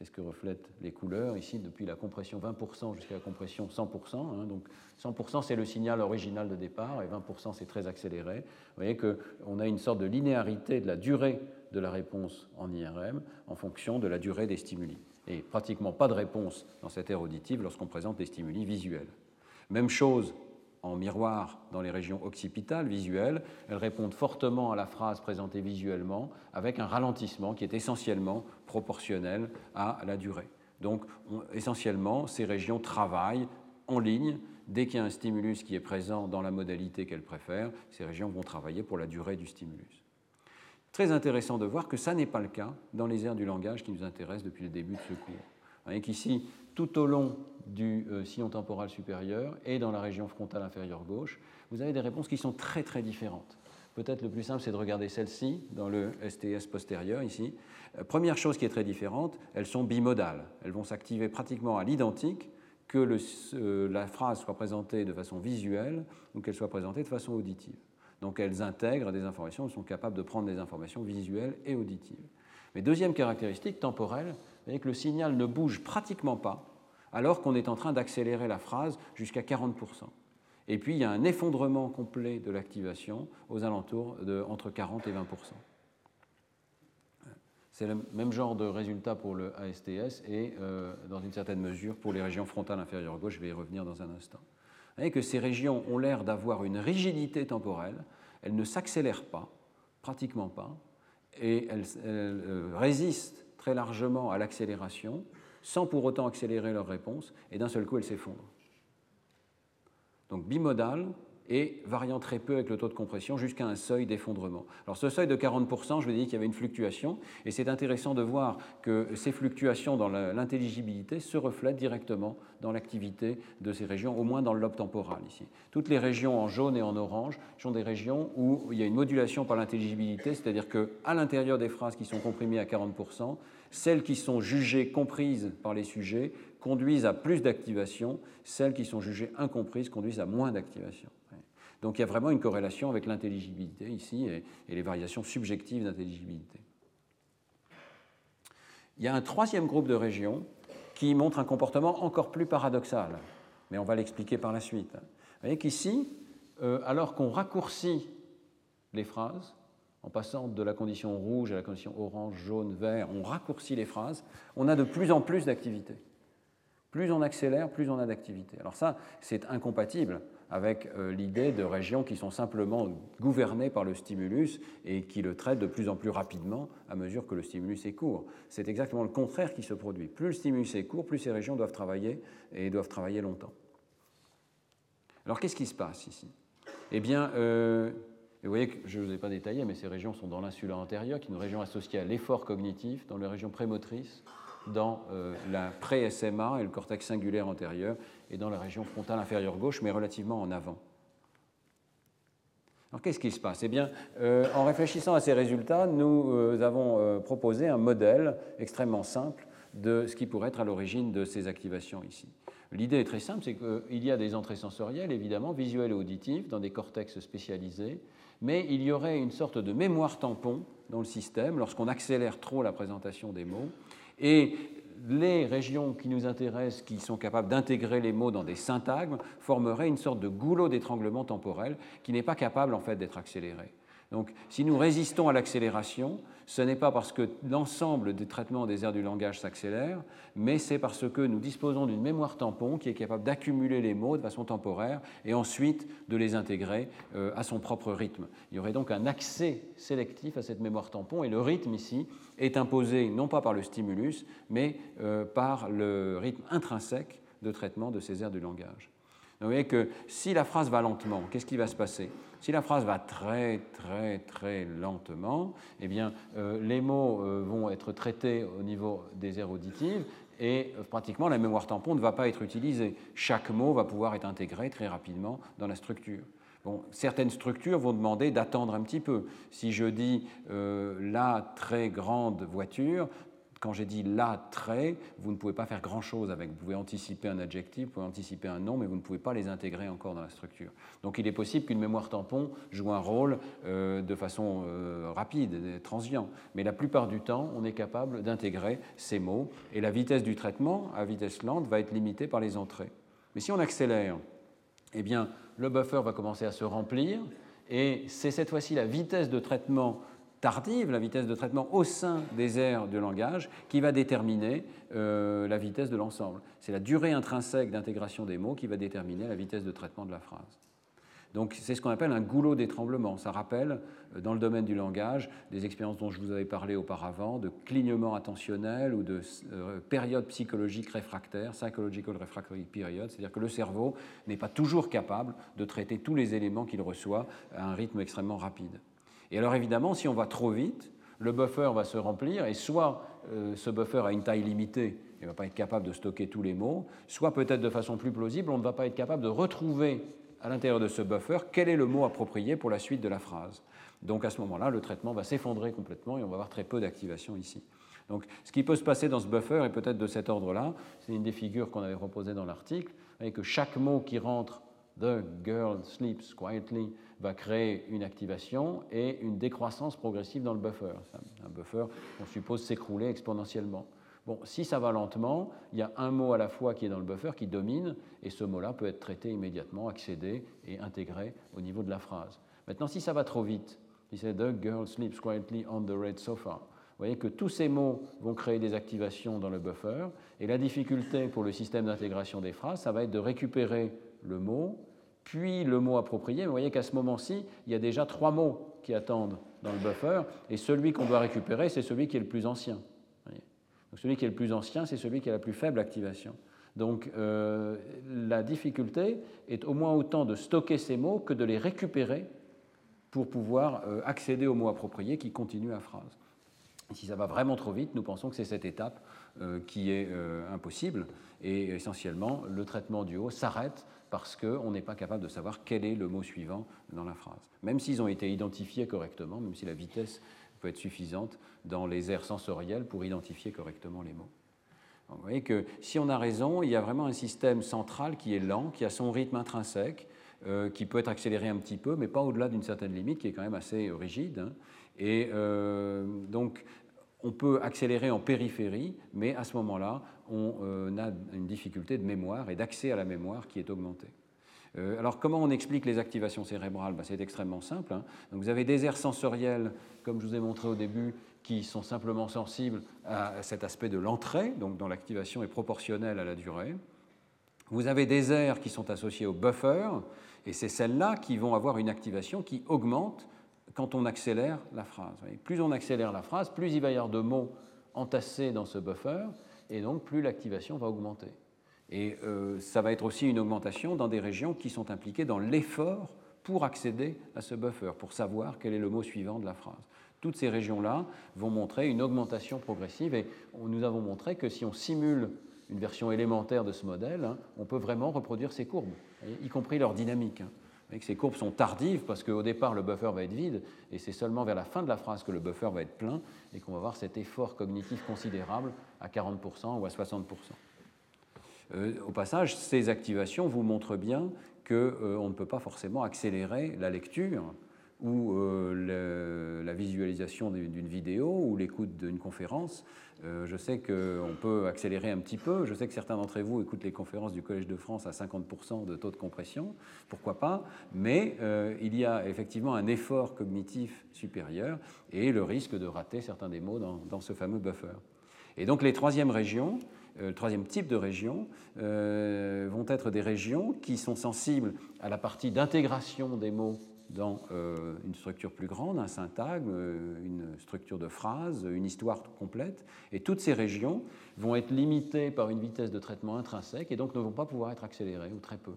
c'est ce que reflètent les couleurs ici, depuis la compression 20% jusqu'à la compression 100%. Hein. donc 100% c'est le signal original de départ et 20% c'est très accéléré. Vous voyez qu'on a une sorte de linéarité de la durée de la réponse en IRM en fonction de la durée des stimuli. Et pratiquement pas de réponse dans cette aire auditive lorsqu'on présente des stimuli visuels. Même chose en miroir dans les régions occipitales, visuelles, elles répondent fortement à la phrase présentée visuellement avec un ralentissement qui est essentiellement proportionnel à la durée. Donc essentiellement, ces régions travaillent en ligne. Dès qu'il y a un stimulus qui est présent dans la modalité qu'elles préfèrent, ces régions vont travailler pour la durée du stimulus. Très intéressant de voir que ça n'est pas le cas dans les aires du langage qui nous intéressent depuis le début de ce cours. Qu'ici, tout au long du euh, sillon temporal supérieur et dans la région frontale inférieure gauche, vous avez des réponses qui sont très très différentes. Peut-être le plus simple, c'est de regarder celle-ci dans le STS postérieur ici. Euh, première chose qui est très différente, elles sont bimodales. Elles vont s'activer pratiquement à l'identique que euh, la phrase soit présentée de façon visuelle ou qu'elle soit présentée de façon auditive. Donc elles intègrent des informations, elles sont capables de prendre des informations visuelles et auditives. Mais deuxième caractéristique temporelle, vous que le signal ne bouge pratiquement pas alors qu'on est en train d'accélérer la phrase jusqu'à 40%. Et puis il y a un effondrement complet de l'activation aux alentours de entre 40 et 20%. C'est le même genre de résultat pour le ASTS et euh, dans une certaine mesure pour les régions frontales inférieures gauche. Je vais y revenir dans un instant. Vous voyez que ces régions ont l'air d'avoir une rigidité temporelle. Elles ne s'accélèrent pas, pratiquement pas, et elles, euh, résistent très largement à l'accélération sans pour autant accélérer leur réponse, et d'un seul coup, elles s'effondrent. Donc bimodal et variant très peu avec le taux de compression jusqu'à un seuil d'effondrement. Alors ce seuil de 40%, je vous ai dit qu'il y avait une fluctuation, et c'est intéressant de voir que ces fluctuations dans l'intelligibilité se reflètent directement dans l'activité de ces régions, au moins dans le lobe temporal ici. Toutes les régions en jaune et en orange sont des régions où il y a une modulation par l'intelligibilité, c'est-à-dire qu'à l'intérieur des phrases qui sont comprimées à 40%, celles qui sont jugées comprises par les sujets conduisent à plus d'activation, celles qui sont jugées incomprises conduisent à moins d'activation. Donc il y a vraiment une corrélation avec l'intelligibilité ici et, les variations subjectives d'intelligibilité. Il y a un troisième groupe de régions qui montre un comportement encore plus paradoxal, mais on va l'expliquer par la suite. Vous voyez qu'ici, euh, alors qu'on raccourcit les phrases, en passant de la condition rouge à la condition orange, jaune, vert, on raccourcit les phrases, on a de plus en plus d'activité. Plus on accélère, plus on a d'activité. Alors ça, c'est incompatible avec euh, l'idée de régions qui sont simplement gouvernées par le stimulus et qui le traitent de plus en plus rapidement à mesure que le stimulus est court. C'est exactement le contraire qui se produit. Plus le stimulus est court, plus ces régions doivent travailler et doivent travailler longtemps. Alors qu'est-ce qui se passe ici? Eh bien, euh, vous voyez que je ne vous ai pas détaillé, mais ces régions sont dans l'insula antérieure, qui est une région associée à l'effort cognitif, dans les régions prémotrices, dans euh, la pré-SMA et le cortex singulaire antérieur, et dans la région frontale inférieure gauche, mais relativement en avant. Alors qu'est-ce qui se passe? Eh bien, euh, en réfléchissant à ces résultats, nous euh, avons proposé un modèle extrêmement simple de ce qui pourrait être à l'origine de ces activations ici. L'idée est très simple, c'est qu'il y a des entrées sensorielles, évidemment, visuelles et auditives, dans des cortex spécialisés, mais il y aurait une sorte de mémoire tampon dans le système lorsqu'on accélère trop la présentation des mots. Et les régions qui nous intéressent, qui sont capables d'intégrer les mots dans des syntagmes, formeraient une sorte de goulot d'étranglement temporel qui n'est pas capable en fait d'être accéléré. Donc, si nous résistons à l'accélération, ce n'est pas parce que l'ensemble des traitements des aires du langage s'accélère, mais c'est parce que nous disposons d'une mémoire tampon qui est capable d'accumuler les mots de façon temporaire et ensuite de les intégrer euh, à son propre rythme. Il y aurait donc un accès sélectif à cette mémoire tampon et le rythme ici est imposé non pas par le stimulus, mais euh, par le rythme intrinsèque de traitement de ces aires du langage. Vous voyez que si la phrase va lentement, qu'est-ce qui va se passer? Si la phrase va très très très lentement, eh bien, euh, les mots euh, vont être traités au niveau des aires auditives et euh, pratiquement la mémoire tampon ne va pas être utilisée. Chaque mot va pouvoir être intégré très rapidement dans la structure. Bon, certaines structures vont demander d'attendre un petit peu. Si je dis la très grande voiture, quand j'ai dit la très, vous ne pouvez pas faire grand-chose avec. Vous pouvez anticiper un adjectif, vous pouvez anticiper un nom, mais vous ne pouvez pas les intégrer encore dans la structure. Donc il est possible qu'une mémoire tampon joue un rôle euh, de façon euh, rapide, transient. Mais la plupart du temps, on est capable d'intégrer ces mots. Et la vitesse du traitement, à vitesse lente, va être limitée par les entrées. Mais si on accélère, eh bien, le buffer va commencer à se remplir. Et c'est cette fois-ci la vitesse de traitement tardive, la vitesse de traitement au sein des aires de langage, qui va déterminer euh, la vitesse de l'ensemble. C'est la durée intrinsèque d'intégration des mots qui va déterminer la vitesse de traitement de la phrase. Donc c'est ce qu'on appelle un goulot d'étranglement. Ça rappelle, euh, dans le domaine du langage, des expériences dont je vous avais parlé auparavant, de clignement attentionnel ou de euh, période psychologique réfractaire, psychological refractory period, c'est-à-dire que le cerveau n'est pas toujours capable de traiter tous les éléments qu'il reçoit à un rythme extrêmement rapide. Et alors évidemment, si on va trop vite, le buffer va se remplir et soit euh, ce buffer a une taille limitée et ne va pas être capable de stocker tous les mots, soit peut-être de façon plus plausible, on ne va pas être capable de retrouver à l'intérieur de ce buffer quel est le mot approprié pour la suite de la phrase. Donc à ce moment-là, le traitement va s'effondrer complètement et on va avoir très peu d'activation ici. Donc ce qui peut se passer dans ce buffer est peut-être de cet ordre-là. C'est une des figures qu'on avait proposées dans l'article, avec que chaque mot qui rentre The girl sleeps quietly va créer une activation et une décroissance progressive dans le buffer. Un buffer, on suppose, s'écrouler exponentiellement. Bon, si ça va lentement, il y a un mot à la fois qui est dans le buffer qui domine, et ce mot-là peut être traité immédiatement, accédé et intégré au niveau de la phrase. Maintenant, si ça va trop vite, si c'est The girl sleeps quietly on the red sofa, vous voyez que tous ces mots vont créer des activations dans le buffer, et la difficulté pour le système d'intégration des phrases, ça va être de récupérer le mot, puis le mot approprié. vous voyez qu'à ce moment-ci, il y a déjà trois mots qui attendent dans le buffer, et celui qu'on doit récupérer, c'est celui qui est le plus ancien. Donc celui qui est le plus ancien, c'est celui qui a la plus faible activation. Donc euh, la difficulté est au moins autant de stocker ces mots que de les récupérer pour pouvoir euh, accéder aux mots appropriés qui continuent la phrase. si ça va vraiment trop vite, nous pensons que c'est cette étape euh, qui est impossible et essentiellement le traitement du haut s'arrête parce qu'on n'est pas capable de savoir quel est le mot suivant dans la phrase. Même s'ils ont été identifiés correctement, même si la vitesse peut être suffisante dans les aires sensorielles pour identifier correctement les mots. vous voyez que si on a raison, il y a vraiment un système central qui est lent, qui a son rythme intrinsèque, euh, qui peut être accéléré un petit peu, mais pas au-delà d'une certaine limite, qui est quand même assez rigide. Hein. Et euh, donc, on peut accélérer en périphérie, mais à ce moment-là, on euh, a une difficulté de mémoire et d'accès à la mémoire qui est augmentée. Euh, alors comment on explique les activations cérébrales? Ben, C'est extrêmement simple. Hein. Vous avez des aires sensorielles, comme je vous ai montré au début, qui sont simplement sensibles à cet aspect de l'entrée, donc dont l'activation est proportionnelle à la durée. Vous avez des aires qui sont associées au buffer, et c'est celles-là qui vont avoir une activation qui augmente quand on accélère la phrase. Plus on accélère la phrase, plus il va y avoir de mots entassés dans ce buffer, et donc plus l'activation va augmenter. Et euh, ça va être aussi une augmentation dans des régions qui sont impliquées dans l'effort pour accéder à ce buffer, pour savoir quel est le mot suivant de la phrase. Toutes ces régions-là vont montrer une augmentation progressive et nous avons montré que si on simule une version élémentaire de ce modèle, hein, on peut vraiment reproduire ces courbes, y compris leur dynamique. Hein. Ces courbes sont tardives parce qu'au départ le buffer va être vide et c'est seulement vers la fin de la phrase que le buffer va être plein et qu'on va voir cet effort cognitif considérable à 40% ou à 60%. Euh, au passage, ces activations vous montrent bien qu'on euh, ne peut pas forcément accélérer la lecture ou euh, la visualisation d'une vidéo ou l'écoute d'une conférence. Euh, je sais qu'on peut accélérer un petit peu. Je sais que certains d'entre vous écoutent les conférences du Collège de France à 50% de taux de compression. Pourquoi pas? Mais euh, il y a effectivement un effort cognitif supérieur et le risque de rater certains des mots dans, ce fameux buffer. Et donc les troisièmes régions, le troisième type de régions vont être des régions qui sont sensibles à la partie d'intégration des mots dans euh, une structure plus grande, un syntagme, euh, une structure de phrase, une histoire complète. Et toutes ces régions vont être limitées par une vitesse de traitement intrinsèque et donc ne vont pas pouvoir être accélérées, ou très peu.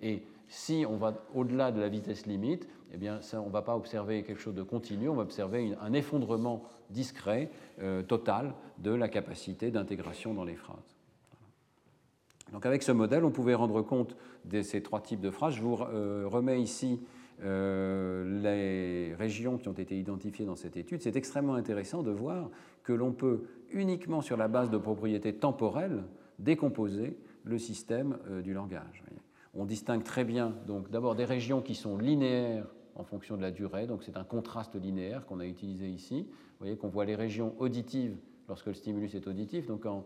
Et si on va au-delà de la vitesse limite, eh bien, on ne va pas observer quelque chose de continu, on va observer un effondrement discret, euh, total, de la capacité d'intégration dans les phrases. Donc avec ce modèle, on pouvait rendre compte de ces trois types de phrases. Je vous remets ici les régions qui ont été identifiées dans cette étude, c'est extrêmement intéressant de voir que l'on peut uniquement sur la base de propriétés temporelles décomposer le système euh, du langage. On distingue très bien donc d'abord des régions qui sont linéaires en fonction de la durée, donc c'est un contraste linéaire qu'on a utilisé ici. Vous voyez qu'on voit les régions auditives lorsque le stimulus est auditif, donc en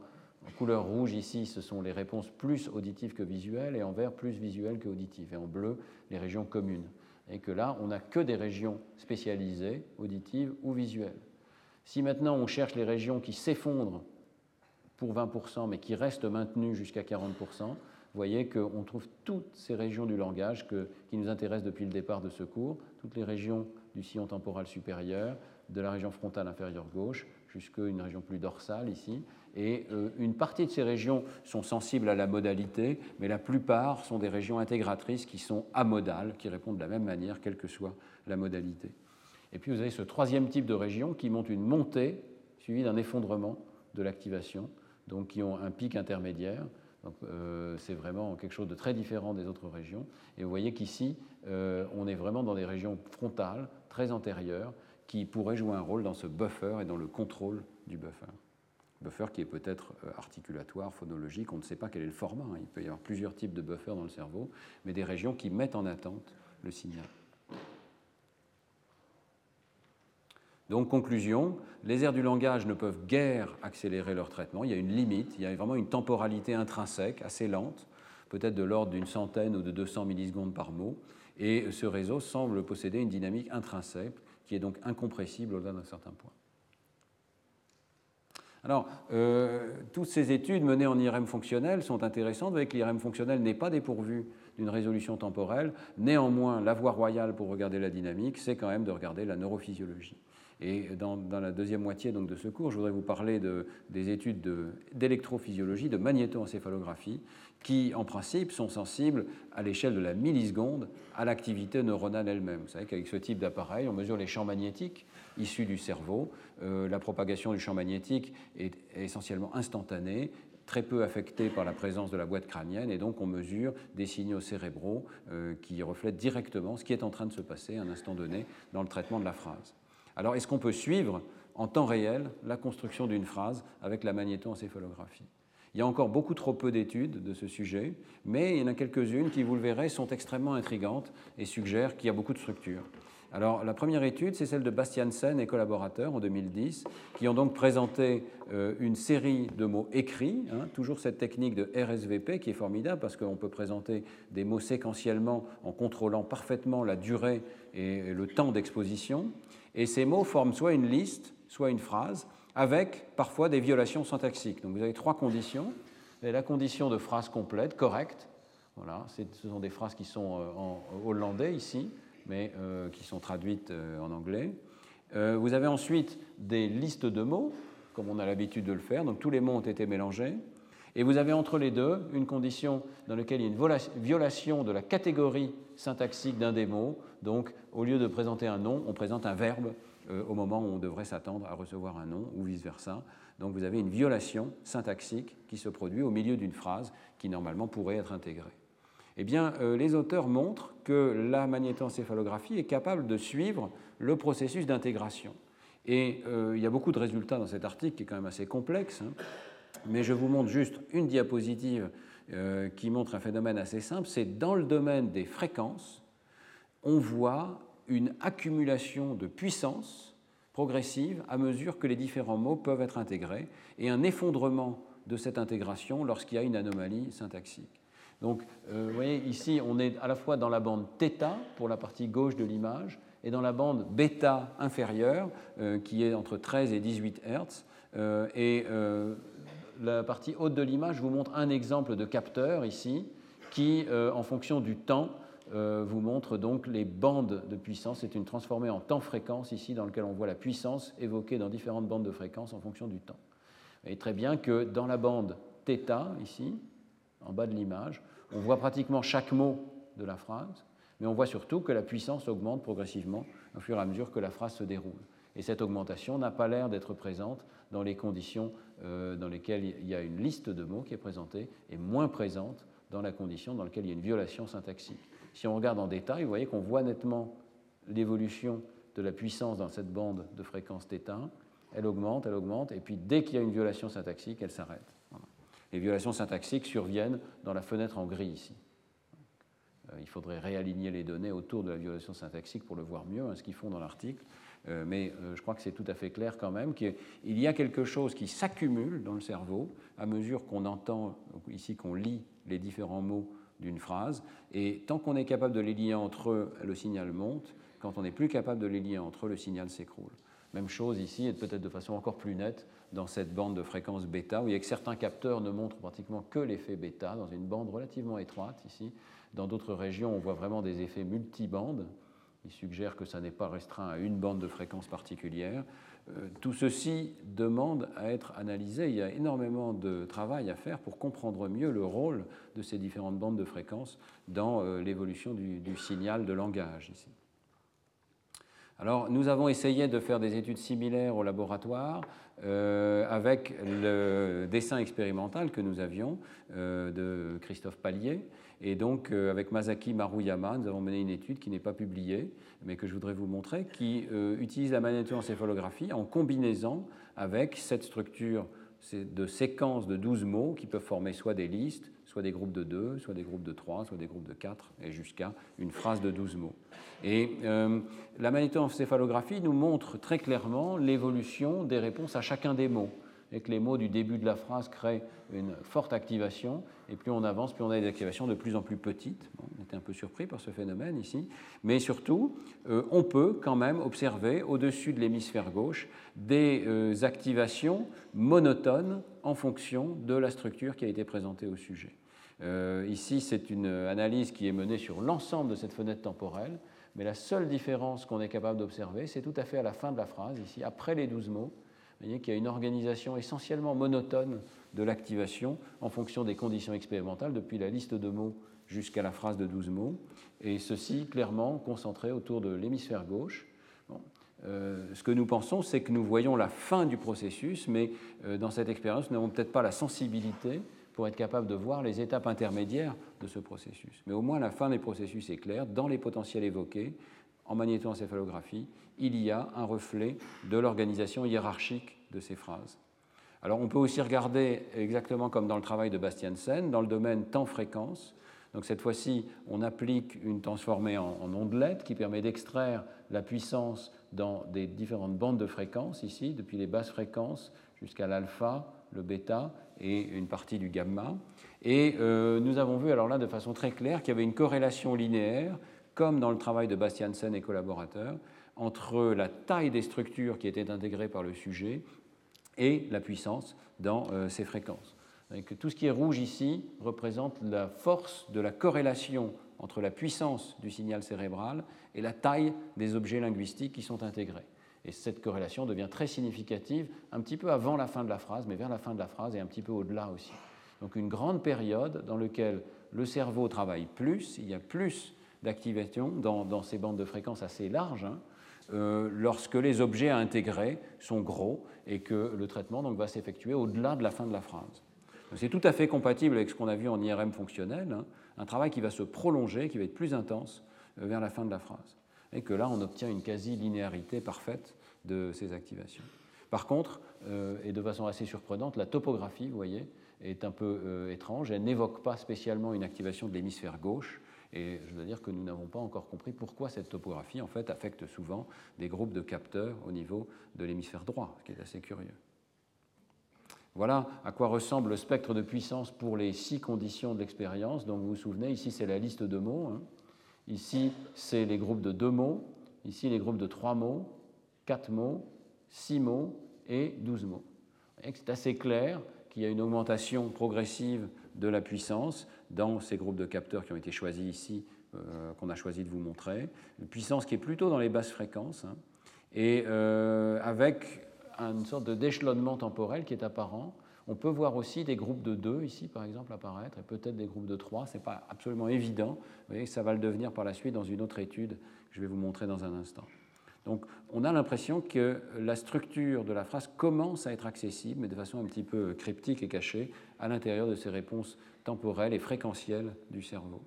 couleur rouge ici, ce sont les réponses plus auditives que visuelles, et en vert plus visuelles que auditives, et en bleu les régions communes et que là, on n'a que des régions spécialisées, auditives ou visuelles. Si maintenant on cherche les régions qui s'effondrent pour 20%, mais qui restent maintenues jusqu'à 40%, vous voyez qu'on trouve toutes ces régions du langage qui nous intéressent depuis le départ de ce cours, toutes les régions du sillon temporal supérieur, de la région frontale inférieure gauche, jusqu'à une région plus dorsale ici, et euh, une partie de ces régions sont sensibles à la modalité, mais la plupart sont des régions intégratrices qui sont amodales, qui répondent de la même manière, quelle que soit la modalité. Et puis vous avez ce troisième type de région qui monte une montée suivie d'un effondrement de l'activation, donc qui ont un pic intermédiaire. Donc euh, c'est vraiment quelque chose de très différent des autres régions. Et vous voyez qu'ici, euh, on est vraiment dans des régions frontales, très antérieures, qui pourraient jouer un rôle dans ce buffer et dans le contrôle du buffer buffer qui est peut-être euh, articulatoire, phonologique, on ne sait pas quel est le format. Hein. Il peut y avoir plusieurs types de buffers dans le cerveau, mais des régions qui mettent en attente le signal. Donc, conclusion, les aires du langage ne peuvent guère accélérer leur traitement. Il y a une limite, il y a vraiment une temporalité intrinsèque assez lente, peut-être de l'ordre d'une centaine ou de 200 millisecondes par mot. Et ce réseau semble posséder une dynamique intrinsèque qui est donc incompressible au-delà d'un certain point. Alors, euh, toutes ces études menées en IRM fonctionnel sont intéressantes. Vous voyez que l'IRM fonctionnel n'est pas dépourvu d'une résolution temporelle. Néanmoins, la voie royale pour regarder la dynamique, c'est quand même de regarder la neurophysiologie. Et dans, la deuxième moitié donc, de ce cours, je voudrais vous parler de, des études d'électrophysiologie, de, de magnétoencéphalographie, qui en principe sont sensibles à l'échelle de la milliseconde à l'activité neuronale elle-même. Vous savez qu'avec ce type d'appareil, on mesure les champs magnétiques issus du cerveau. Euh, la propagation du champ magnétique est essentiellement instantanée très peu affectée par la présence de la boîte crânienne et donc on mesure des signaux cérébraux euh, qui reflètent directement ce qui est en train de se passer à un instant donné dans le traitement de la phrase. Alors est-ce qu'on peut suivre en temps réel la construction d'une phrase avec la magnétoencéphalographie? Il y a encore beaucoup trop peu d'études de ce sujet, mais il y en a quelques-unes qui, vous le verrez, sont extrêmement intrigantes et suggèrent qu'il y a beaucoup de structures. Alors, la première étude, c'est celle de Bastiansen et collaborateurs en 2010, qui ont donc présenté euh, une série de mots écrits, hein, toujours cette technique de RSVP qui est formidable parce qu'on peut présenter des mots séquentiellement en contrôlant parfaitement la durée et le temps d'exposition. Et ces mots forment soit une liste, soit une phrase, avec parfois des violations syntaxiques. Donc vous avez trois conditions. la condition de phrase complète, correcte. Voilà, ce sont des phrases qui sont euh, en hollandais ici, mais euh, qui sont traduites euh, en anglais. vous avez ensuite des listes de mots, comme on a l'habitude de le faire, donc tous les mots ont été mélangés. Et vous avez entre les deux une condition dans laquelle il y a une violation de la catégorie syntaxique d'un des mots. Donc, au lieu de présenter un nom, on présente un verbe euh, au moment où on devrait s'attendre à recevoir un nom, ou vice-versa. Donc, vous avez une violation syntaxique qui se produit au milieu d'une phrase qui, normalement, pourrait être intégrée. Eh bien, euh, les auteurs montrent que la magnétoencéphalographie est capable de suivre le processus d'intégration. Et euh, il y a beaucoup de résultats dans cet article qui est quand même assez complexe. Hein mais je vous montre juste une diapositive euh, qui montre un phénomène assez simple. C'est dans le domaine des fréquences, on voit une accumulation de puissance progressive à mesure que les différents mots peuvent être intégrés et un effondrement de cette intégration lorsqu'il y a une anomalie syntaxique. Donc, euh, vous voyez, ici, on est à la fois dans la bande θ pour la partie gauche de l'image et dans la bande bêta inférieure, euh, qui est entre 13 et 18 Hz. et la partie haute de l'image vous montre un exemple de capteur ici qui, euh, en fonction du temps, euh, vous montre donc les bandes de puissance. C'est une transformée en temps-fréquence ici dans lequel on voit la puissance évoquée dans différentes bandes de fréquence en fonction du temps. Et très bien que dans la bande θ, ici, en bas de l'image, on voit pratiquement chaque mot de la phrase, mais on voit surtout que la puissance augmente progressivement au fur et à mesure que la phrase se déroule. Et cette augmentation n'a pas l'air d'être présente dans les conditions euh, dans lesquelles il y a une liste de mots qui est présentée et moins présente dans la condition dans laquelle il y a une violation syntaxique. Si on regarde en détail, vous voyez qu'on voit nettement l'évolution de la puissance dans cette bande de fréquence θ. Elle augmente, elle augmente, et puis dès qu'il y a une violation syntaxique, elle s'arrête. Les violations syntaxiques surviennent dans la fenêtre en gris ici. Euh, il faudrait réaligner les données autour de la violation syntaxique pour le voir mieux, hein, ce qu'ils font dans l'article. Euh, mais euh, je crois que c'est tout à fait clair quand même qu'il y a quelque chose qui s'accumule dans le cerveau à mesure qu'on entend, ici qu'on lit les différents mots d'une phrase, et tant qu'on est capable de les lier entre eux, le signal monte, quand on n'est plus capable de les lier entre eux, le signal s'écroule. Même chose ici, et peut-être de façon encore plus nette, dans cette bande de fréquence bêta, où il y a que certains capteurs ne montrent pratiquement que l'effet bêta, dans une bande relativement étroite ici. Dans d'autres régions, on voit vraiment des effets multibandes, il suggère que ça n'est pas restreint à une bande de fréquence particulière. Euh, tout ceci demande à être analysé. Il y a énormément de travail à faire pour comprendre mieux le rôle de ces différentes bandes de fréquences dans euh, l'évolution du, du, signal de langage ici. Alors, nous avons essayé de faire des études similaires au laboratoire euh, avec le dessin expérimental que nous avions euh, de Christophe Pallier. Et donc, euh, avec Masaki Maruyama, nous avons mené une étude qui n'est pas publiée, mais que je voudrais vous montrer, qui utilise la magnétoencéphalographie en combinaison avec cette structure de séquences de 12 mots qui peuvent former soit des listes, soit des groupes de 2, soit des groupes de 3, soit des groupes de 4, et jusqu'à une phrase de 12 mots. Et euh, la magnétoencéphalographie nous montre très clairement l'évolution des réponses à chacun des mots et que les mots du début de la phrase créent une forte activation, et plus on avance, plus on a des activations de plus en plus petites. on était un peu surpris par ce phénomène ici, mais surtout, euh, on peut quand même observer au-dessus de l'hémisphère gauche des euh, activations monotones en fonction de la structure qui a été présentée au sujet. Euh, ici, c'est une analyse qui est menée sur l'ensemble de cette fenêtre temporelle, mais la seule différence qu'on est capable d'observer, c'est tout à fait à la fin de la phrase, ici, après les douze mots. Vous voyez qu'il y a une organisation essentiellement monotone de l'activation en fonction des conditions expérimentales, depuis la liste de mots jusqu'à la phrase de douze mots, et ceci clairement concentré autour de l'hémisphère gauche. Euh, ce que nous pensons, c'est que nous voyons la fin du processus, mais euh, dans cette expérience, nous n'avons peut-être pas la sensibilité pour être capable de voir les étapes intermédiaires de ce processus. Mais au moins la fin des processus est claire. Dans les potentiels évoqués, en magnétoencéphalographie, il y a un reflet de l'organisation hiérarchique de ces phrases. Alors on peut aussi regarder exactement comme dans le travail de Bastiansen, dans le domaine temps-fréquence. Donc cette fois-ci, on applique une transformée en, en ondelette qui permet d'extraire la puissance dans des différentes bandes de fréquences ici, depuis les basses fréquences jusqu'à l'alpha, le bêta et une partie du gamma. Et euh, nous avons vu alors là de façon très claire qu'il y avait une corrélation linéaire, comme dans le travail de Bastiansen et collaborateurs, entre la taille des structures qui étaient intégrées par le sujet et la puissance dans euh, ces fréquences. que tout ce qui est rouge ici représente la force de la corrélation entre la puissance du signal cérébral et la taille des objets linguistiques qui sont intégrés. Et cette corrélation devient très significative un petit peu avant la fin de la phrase, mais vers la fin de la phrase et un petit peu au-delà aussi. Donc une grande période dans laquelle le cerveau travaille plus, il y a plus d'activation dans, ces bandes de fréquences assez larges, hein, euh, lorsque les objets à intégrer sont gros et que le traitement donc, va s'effectuer au-delà de la fin de la phrase. C'est tout à fait compatible avec ce qu'on a vu en IRM fonctionnel, hein, un travail qui va se prolonger, qui va être plus intense euh, vers la fin de la phrase. Et que là, on obtient une quasi-linéarité parfaite de ces activations. Par contre, euh, et de façon assez surprenante, la topographie, vous voyez, est un peu étrange. Elle n'évoque pas spécialement une activation de l'hémisphère gauche, et je dois dire que nous n'avons pas encore compris pourquoi cette topographie en fait, affecte souvent des groupes de capteurs au niveau de l'hémisphère droit, ce qui est assez curieux. Voilà à quoi ressemble le spectre de puissance pour les six conditions de l'expérience. Donc vous vous souvenez, ici c'est la liste de mots, hein. Ici c'est les groupes de deux mots, ici les groupes de trois mots, quatre mots, six mots et douze mots. C'est assez clair qu'il y a une augmentation progressive de la puissance dans ces groupes de capteurs qui ont été choisis ici, euh, qu'on a choisi de vous montrer. Une puissance qui est plutôt dans les basses fréquences, hein, et euh, avec une sorte de déchelonnement temporel qui est apparent. On peut voir aussi des groupes de 2 ici, par exemple, apparaître, et peut-être des groupes de 3. Ce n'est pas absolument évident, mais ça va le devenir par la suite dans une autre étude que je vais vous montrer dans un instant. Donc on a l'impression que la structure de la phrase commence à être accessible, mais de façon un petit peu cryptique et cachée, à l'intérieur de ces réponses temporelles et fréquentielles du cerveau.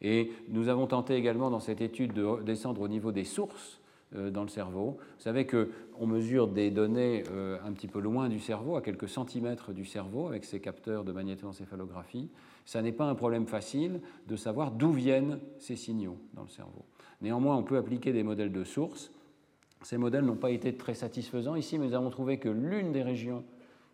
Et nous avons tenté également dans cette étude de descendre au niveau des sources dans le cerveau. Vous savez qu'on mesure des données euh, un petit peu loin du cerveau, à quelques centimètres du cerveau, avec ces capteurs de magnétoencéphalographie. Ça n'est pas un problème facile de savoir d'où viennent ces signaux dans le cerveau. Néanmoins, on peut appliquer des modèles de sources ces modèles n'ont pas été très satisfaisants ici, mais nous avons trouvé que l'une des régions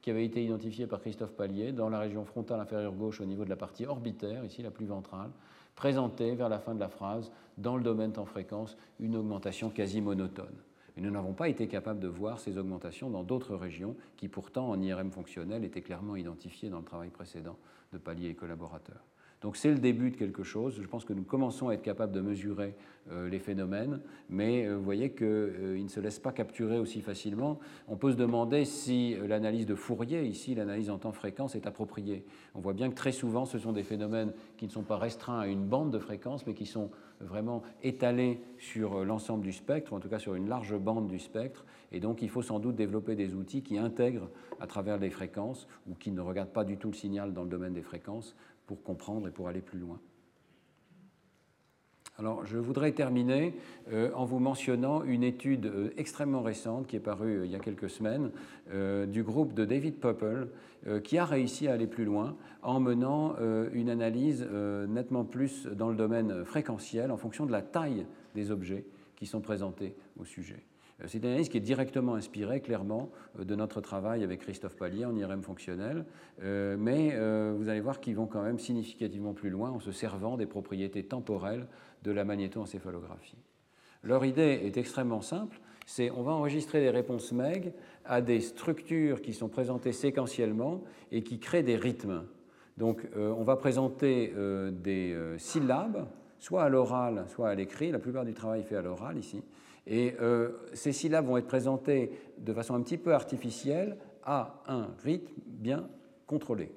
qui avait été identifiée par Christophe Pallier, dans la région frontale inférieure gauche au niveau de la partie orbitaire, ici la plus ventrale, présentait vers la fin de la phrase, dans le domaine temps fréquence, une augmentation quasi monotone. Et nous n'avons pas été capables de voir ces augmentations dans d'autres régions qui pourtant en IRM fonctionnel étaient clairement identifiées dans le travail précédent de Pallier et collaborateurs. Donc c'est le début de quelque chose. Je pense que nous commençons à être capables de mesurer euh, les phénomènes, mais euh, vous voyez qu'ils euh, ne se laissent pas capturer aussi facilement. On peut se demander si l'analyse de Fourier, ici l'analyse en temps fréquence, est appropriée. On voit bien que très souvent ce sont des phénomènes qui ne sont pas restreints à une bande de fréquence, mais qui sont vraiment étalés sur l'ensemble du spectre, ou en tout cas sur une large bande du spectre. Et donc il faut sans doute développer des outils qui intègrent à travers les fréquences, ou qui ne regardent pas du tout le signal dans le domaine des fréquences, pour comprendre et pour aller plus loin. Alors, je voudrais terminer euh, en vous mentionnant une étude euh, extrêmement récente qui est parue euh, il y a quelques semaines du groupe de David Popple qui a réussi à aller plus loin en menant une analyse nettement plus dans le domaine fréquentiel en fonction de la taille des objets qui sont présentés au sujet. Euh, c'est une analyse qui est directement inspirée, clairement, euh, de notre travail avec Christophe Pallier en IRM fonctionnel, euh, mais vous allez voir qu'ils vont quand même significativement plus loin en se servant des propriétés temporelles de la magnétoencéphalographie. Leur idée est extrêmement simple, c'est on va enregistrer des réponses MEG à des structures qui sont présentées séquentiellement et qui créent des rythmes. Donc on va présenter des syllabes, soit à l'oral, soit à l'écrit, la plupart du travail est fait à l'oral ici, et euh, ces syllabes vont être présentées de façon un petit peu artificielle à un rythme bien contrôlé.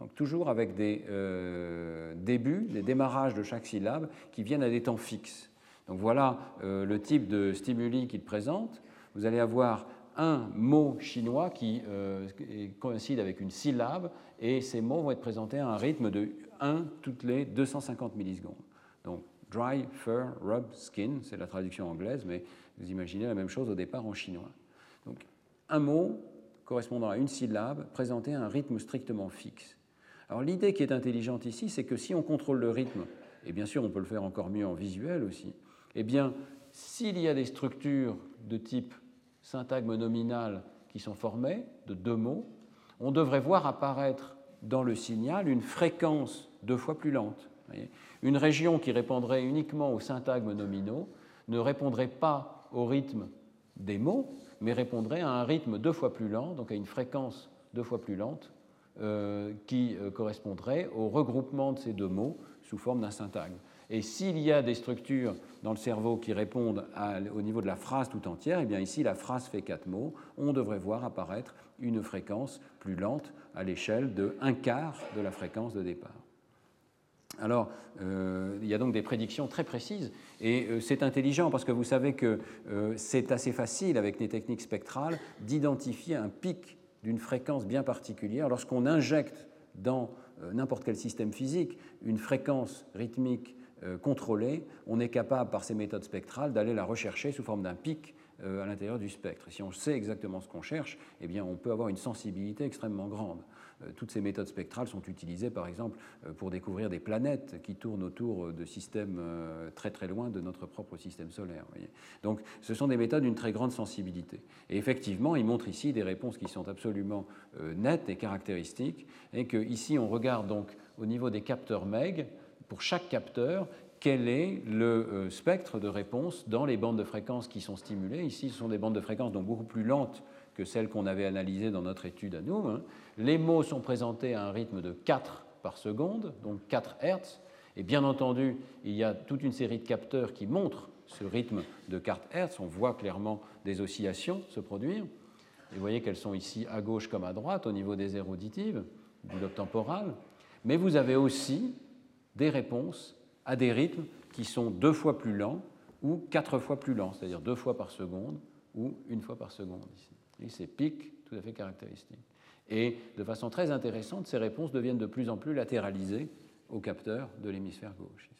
Donc toujours avec des euh, débuts, des démarrages de chaque syllabe qui viennent à des temps fixes. Donc voilà euh, le type de stimuli qu'il présente. Vous allez avoir un mot chinois qui coïncide avec une syllabe et ces mots vont être présentés à un rythme de 1 toutes les 250 millisecondes. Donc Dry fur rub skin, c'est la traduction anglaise, mais vous imaginez la même chose au départ en chinois. Donc un mot correspondant à une syllabe présenté à un rythme strictement fixe. Alors l'idée qui est intelligente ici, c'est que si on contrôle le rythme, et bien sûr on peut le faire encore mieux en visuel aussi, eh bien s'il y a des structures de type syntagme nominal qui sont formées de deux mots, on devrait voir apparaître dans le signal une fréquence deux fois plus lente. Une région qui répondrait uniquement aux syntagmes nominaux ne répondrait pas au rythme des mots, mais répondrait à un rythme deux fois plus lent, donc à une fréquence deux fois plus lente, euh, qui euh, correspondrait au regroupement de ces deux mots sous forme d'un syntagme. Et s'il y a des structures dans le cerveau qui répondent au niveau de la phrase tout entière, eh bien ici la phrase fait quatre mots, on devrait voir apparaître une fréquence plus lente à l'échelle de un quart de la fréquence de départ. Alors, euh, il y a donc des prédictions très précises et euh, c'est intelligent parce que vous savez que euh, c'est assez facile avec les techniques spectrales d'identifier un pic d'une fréquence bien particulière lorsqu'on injecte dans n'importe quel système physique une fréquence rythmique contrôlée, on est capable par ces méthodes spectrales d'aller la rechercher sous forme d'un pic à l'intérieur du spectre. Si on sait exactement ce qu'on cherche, eh bien on peut avoir une sensibilité extrêmement grande. Euh, toutes ces méthodes spectrales sont utilisées, par exemple, euh, pour découvrir des planètes qui tournent autour euh, de systèmes très très loin de notre propre système solaire. Donc, ce sont des méthodes d'une très grande sensibilité. Et effectivement, il montre ici des réponses qui sont absolument nettes et caractéristiques, et que ici on regarde donc au niveau des capteurs MEG, pour chaque capteur, quel est le spectre de réponse dans les bandes de fréquences qui sont stimulées. Ici, ce sont des bandes de fréquences donc beaucoup plus lentes que celles qu'on avait analysées dans notre étude à nous. Hein. Les mots sont présentés à un rythme de 4 par seconde, donc 4 Hertz. Et bien entendu, il y a toute une série de capteurs qui montrent ce rythme de 4 Hertz. On voit clairement des oscillations se produire. Et vous voyez qu'elles sont ici à gauche comme à droite au niveau des aires auditives, du lobe temporal. Mais vous avez aussi des réponses à des rythmes qui sont deux fois plus lents ou quatre fois plus lents, c'est-à-dire deux fois par seconde ou une fois par seconde ici ces pics tout à fait caractéristiques. Et de façon très intéressante, ces réponses deviennent de plus en plus latéralisées au capteur de l'hémisphère gauche.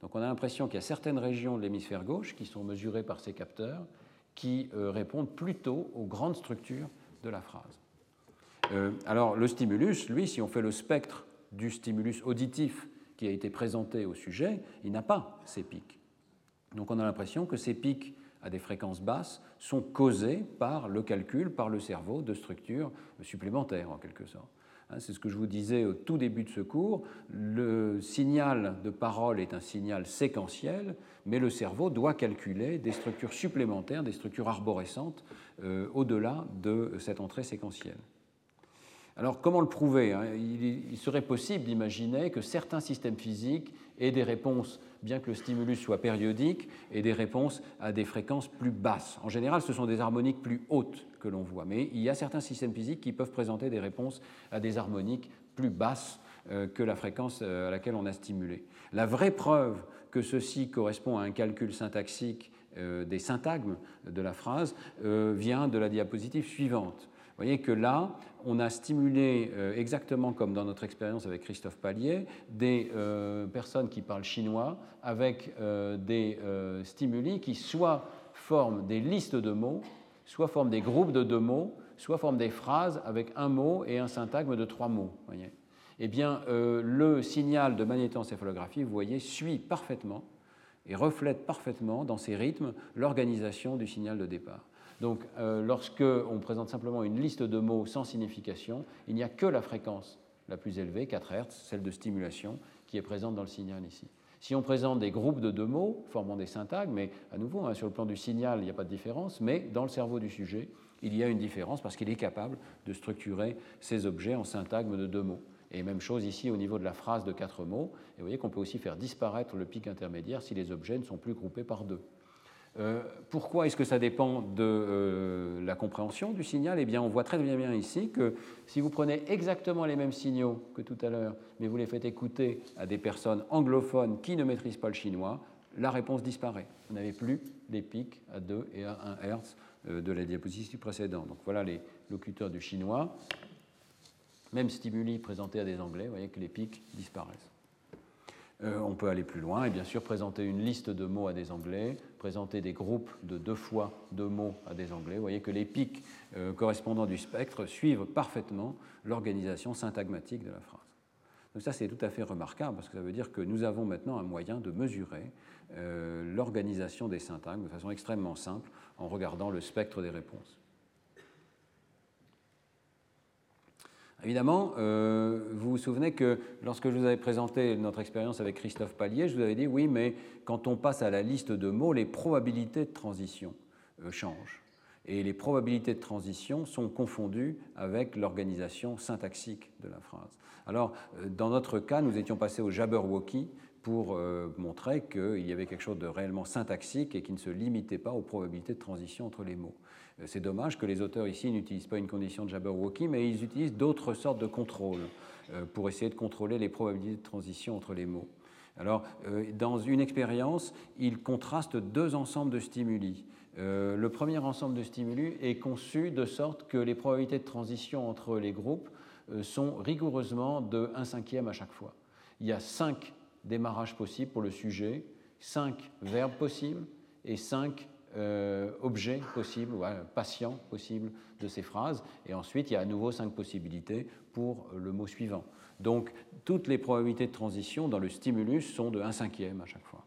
Donc on a l'impression qu'il y a certaines régions de l'hémisphère gauche qui sont mesurées par ces capteurs qui euh, répondent plutôt aux grandes structures de la phrase. Euh, alors le stimulus, lui, si on fait le spectre du stimulus auditif qui a été présenté au sujet, il n'a pas ces pics. Donc on a l'impression que ces pics à des fréquences basses sont causées par le calcul, par le cerveau, de structures supplémentaires en quelque sorte. Hein, c'est ce que je vous disais au tout début de ce cours. Le signal de parole est un signal séquentiel, mais le cerveau doit calculer des structures supplémentaires, des structures arborescentes, euh, au-delà de cette entrée séquentielle. Alors comment le prouver hein? Il, serait possible d'imaginer que certains systèmes physiques aient des réponses, bien que le stimulus soit périodique, et des réponses à des fréquences plus basses. En général, ce sont des harmoniques plus hautes que l'on voit, mais il y a certains systèmes physiques qui peuvent présenter des réponses à des harmoniques plus basses euh, que la fréquence euh, à laquelle on a stimulé. La vraie preuve que ceci correspond à un calcul syntaxique euh, des syntagmes de la phrase vient de la diapositive suivante. Vous voyez que là, on a stimulé, euh, exactement comme dans notre expérience avec Christophe Pallier, des euh, personnes qui parlent chinois avec euh, des stimuli qui soit forment des listes de mots, soit forment des groupes de deux mots, soit forment des phrases avec un mot et un syntagme de trois mots. Voyez eh bien, le signal de magnétoencéphalographie, vous voyez, suit parfaitement et reflète parfaitement dans ses rythmes l'organisation du signal de départ. Donc, euh, lorsque on présente simplement une liste de mots sans signification, il n'y a que la fréquence la plus élevée, 4 Hz, celle de stimulation, qui est présente dans le signal ici. Si on présente des groupes de deux mots formant des syntagmes, mais à nouveau, hein, sur le plan du signal, il n'y a pas de différence, mais dans le cerveau du sujet, il y a une différence parce qu'il est capable de structurer ces objets en syntagmes de deux mots. Et même chose ici au niveau de la phrase de quatre mots. Et vous voyez qu'on peut aussi faire disparaître le pic intermédiaire si les objets ne sont plus groupés par deux. Euh, pourquoi est-ce que ça dépend de euh, la compréhension du signal? Eh bien, on voit très bien, ici que si vous prenez exactement les mêmes signaux que tout à l'heure, mais vous les faites écouter à des personnes anglophones qui ne maîtrisent pas le chinois, la réponse disparaît. Vous n'avez plus les pics à 2 et à 1 Hz euh, de la diapositive précédente. Donc voilà les locuteurs du chinois. Même stimuli présentés à des Anglais, vous voyez que les pics disparaissent. Euh, on peut aller plus loin et bien sûr présenter une liste de mots à des Anglais, présenter des groupes de deux fois deux mots à des Anglais. Vous voyez que les pics euh, correspondants du spectre suivent parfaitement l'organisation syntagmatique de la phrase. Donc ça c'est tout à fait remarquable parce que ça veut dire que nous avons maintenant un moyen de mesurer euh, l'organisation des syntagmes de façon extrêmement simple en regardant le spectre des réponses. Évidemment, euh, vous vous souvenez que lorsque je vous avais présenté notre expérience avec Christophe Pallier, je vous avais dit oui, mais quand on passe à la liste de mots, les probabilités de transition changent. Et les probabilités de transition sont confondues avec l'organisation syntaxique de la phrase. Alors, dans notre cas, nous étions passés au Jabberwocky pour montrer qu'il y avait quelque chose de réellement syntaxique et qui ne se limitait pas aux probabilités de transition entre les mots. C'est dommage que les auteurs ici n'utilisent pas une condition de Jabberwocky, mais ils utilisent d'autres sortes de contrôles pour essayer de contrôler les probabilités de transition entre les mots. Alors, euh, dans une expérience, il contraste deux ensembles de stimuli. Euh, le premier ensemble de stimuli est conçu de sorte que les probabilités de transition entre les groupes euh, sont rigoureusement de 1 cinquième à chaque fois. Il y a cinq démarrages possibles pour le sujet, cinq verbes possibles et cinq objets possibles, ou patients possibles de ces phrases. Et ensuite, il y a à nouveau cinq possibilités pour le mot suivant. Donc toutes les probabilités de transition dans le stimulus sont de 1 cinquième à chaque fois.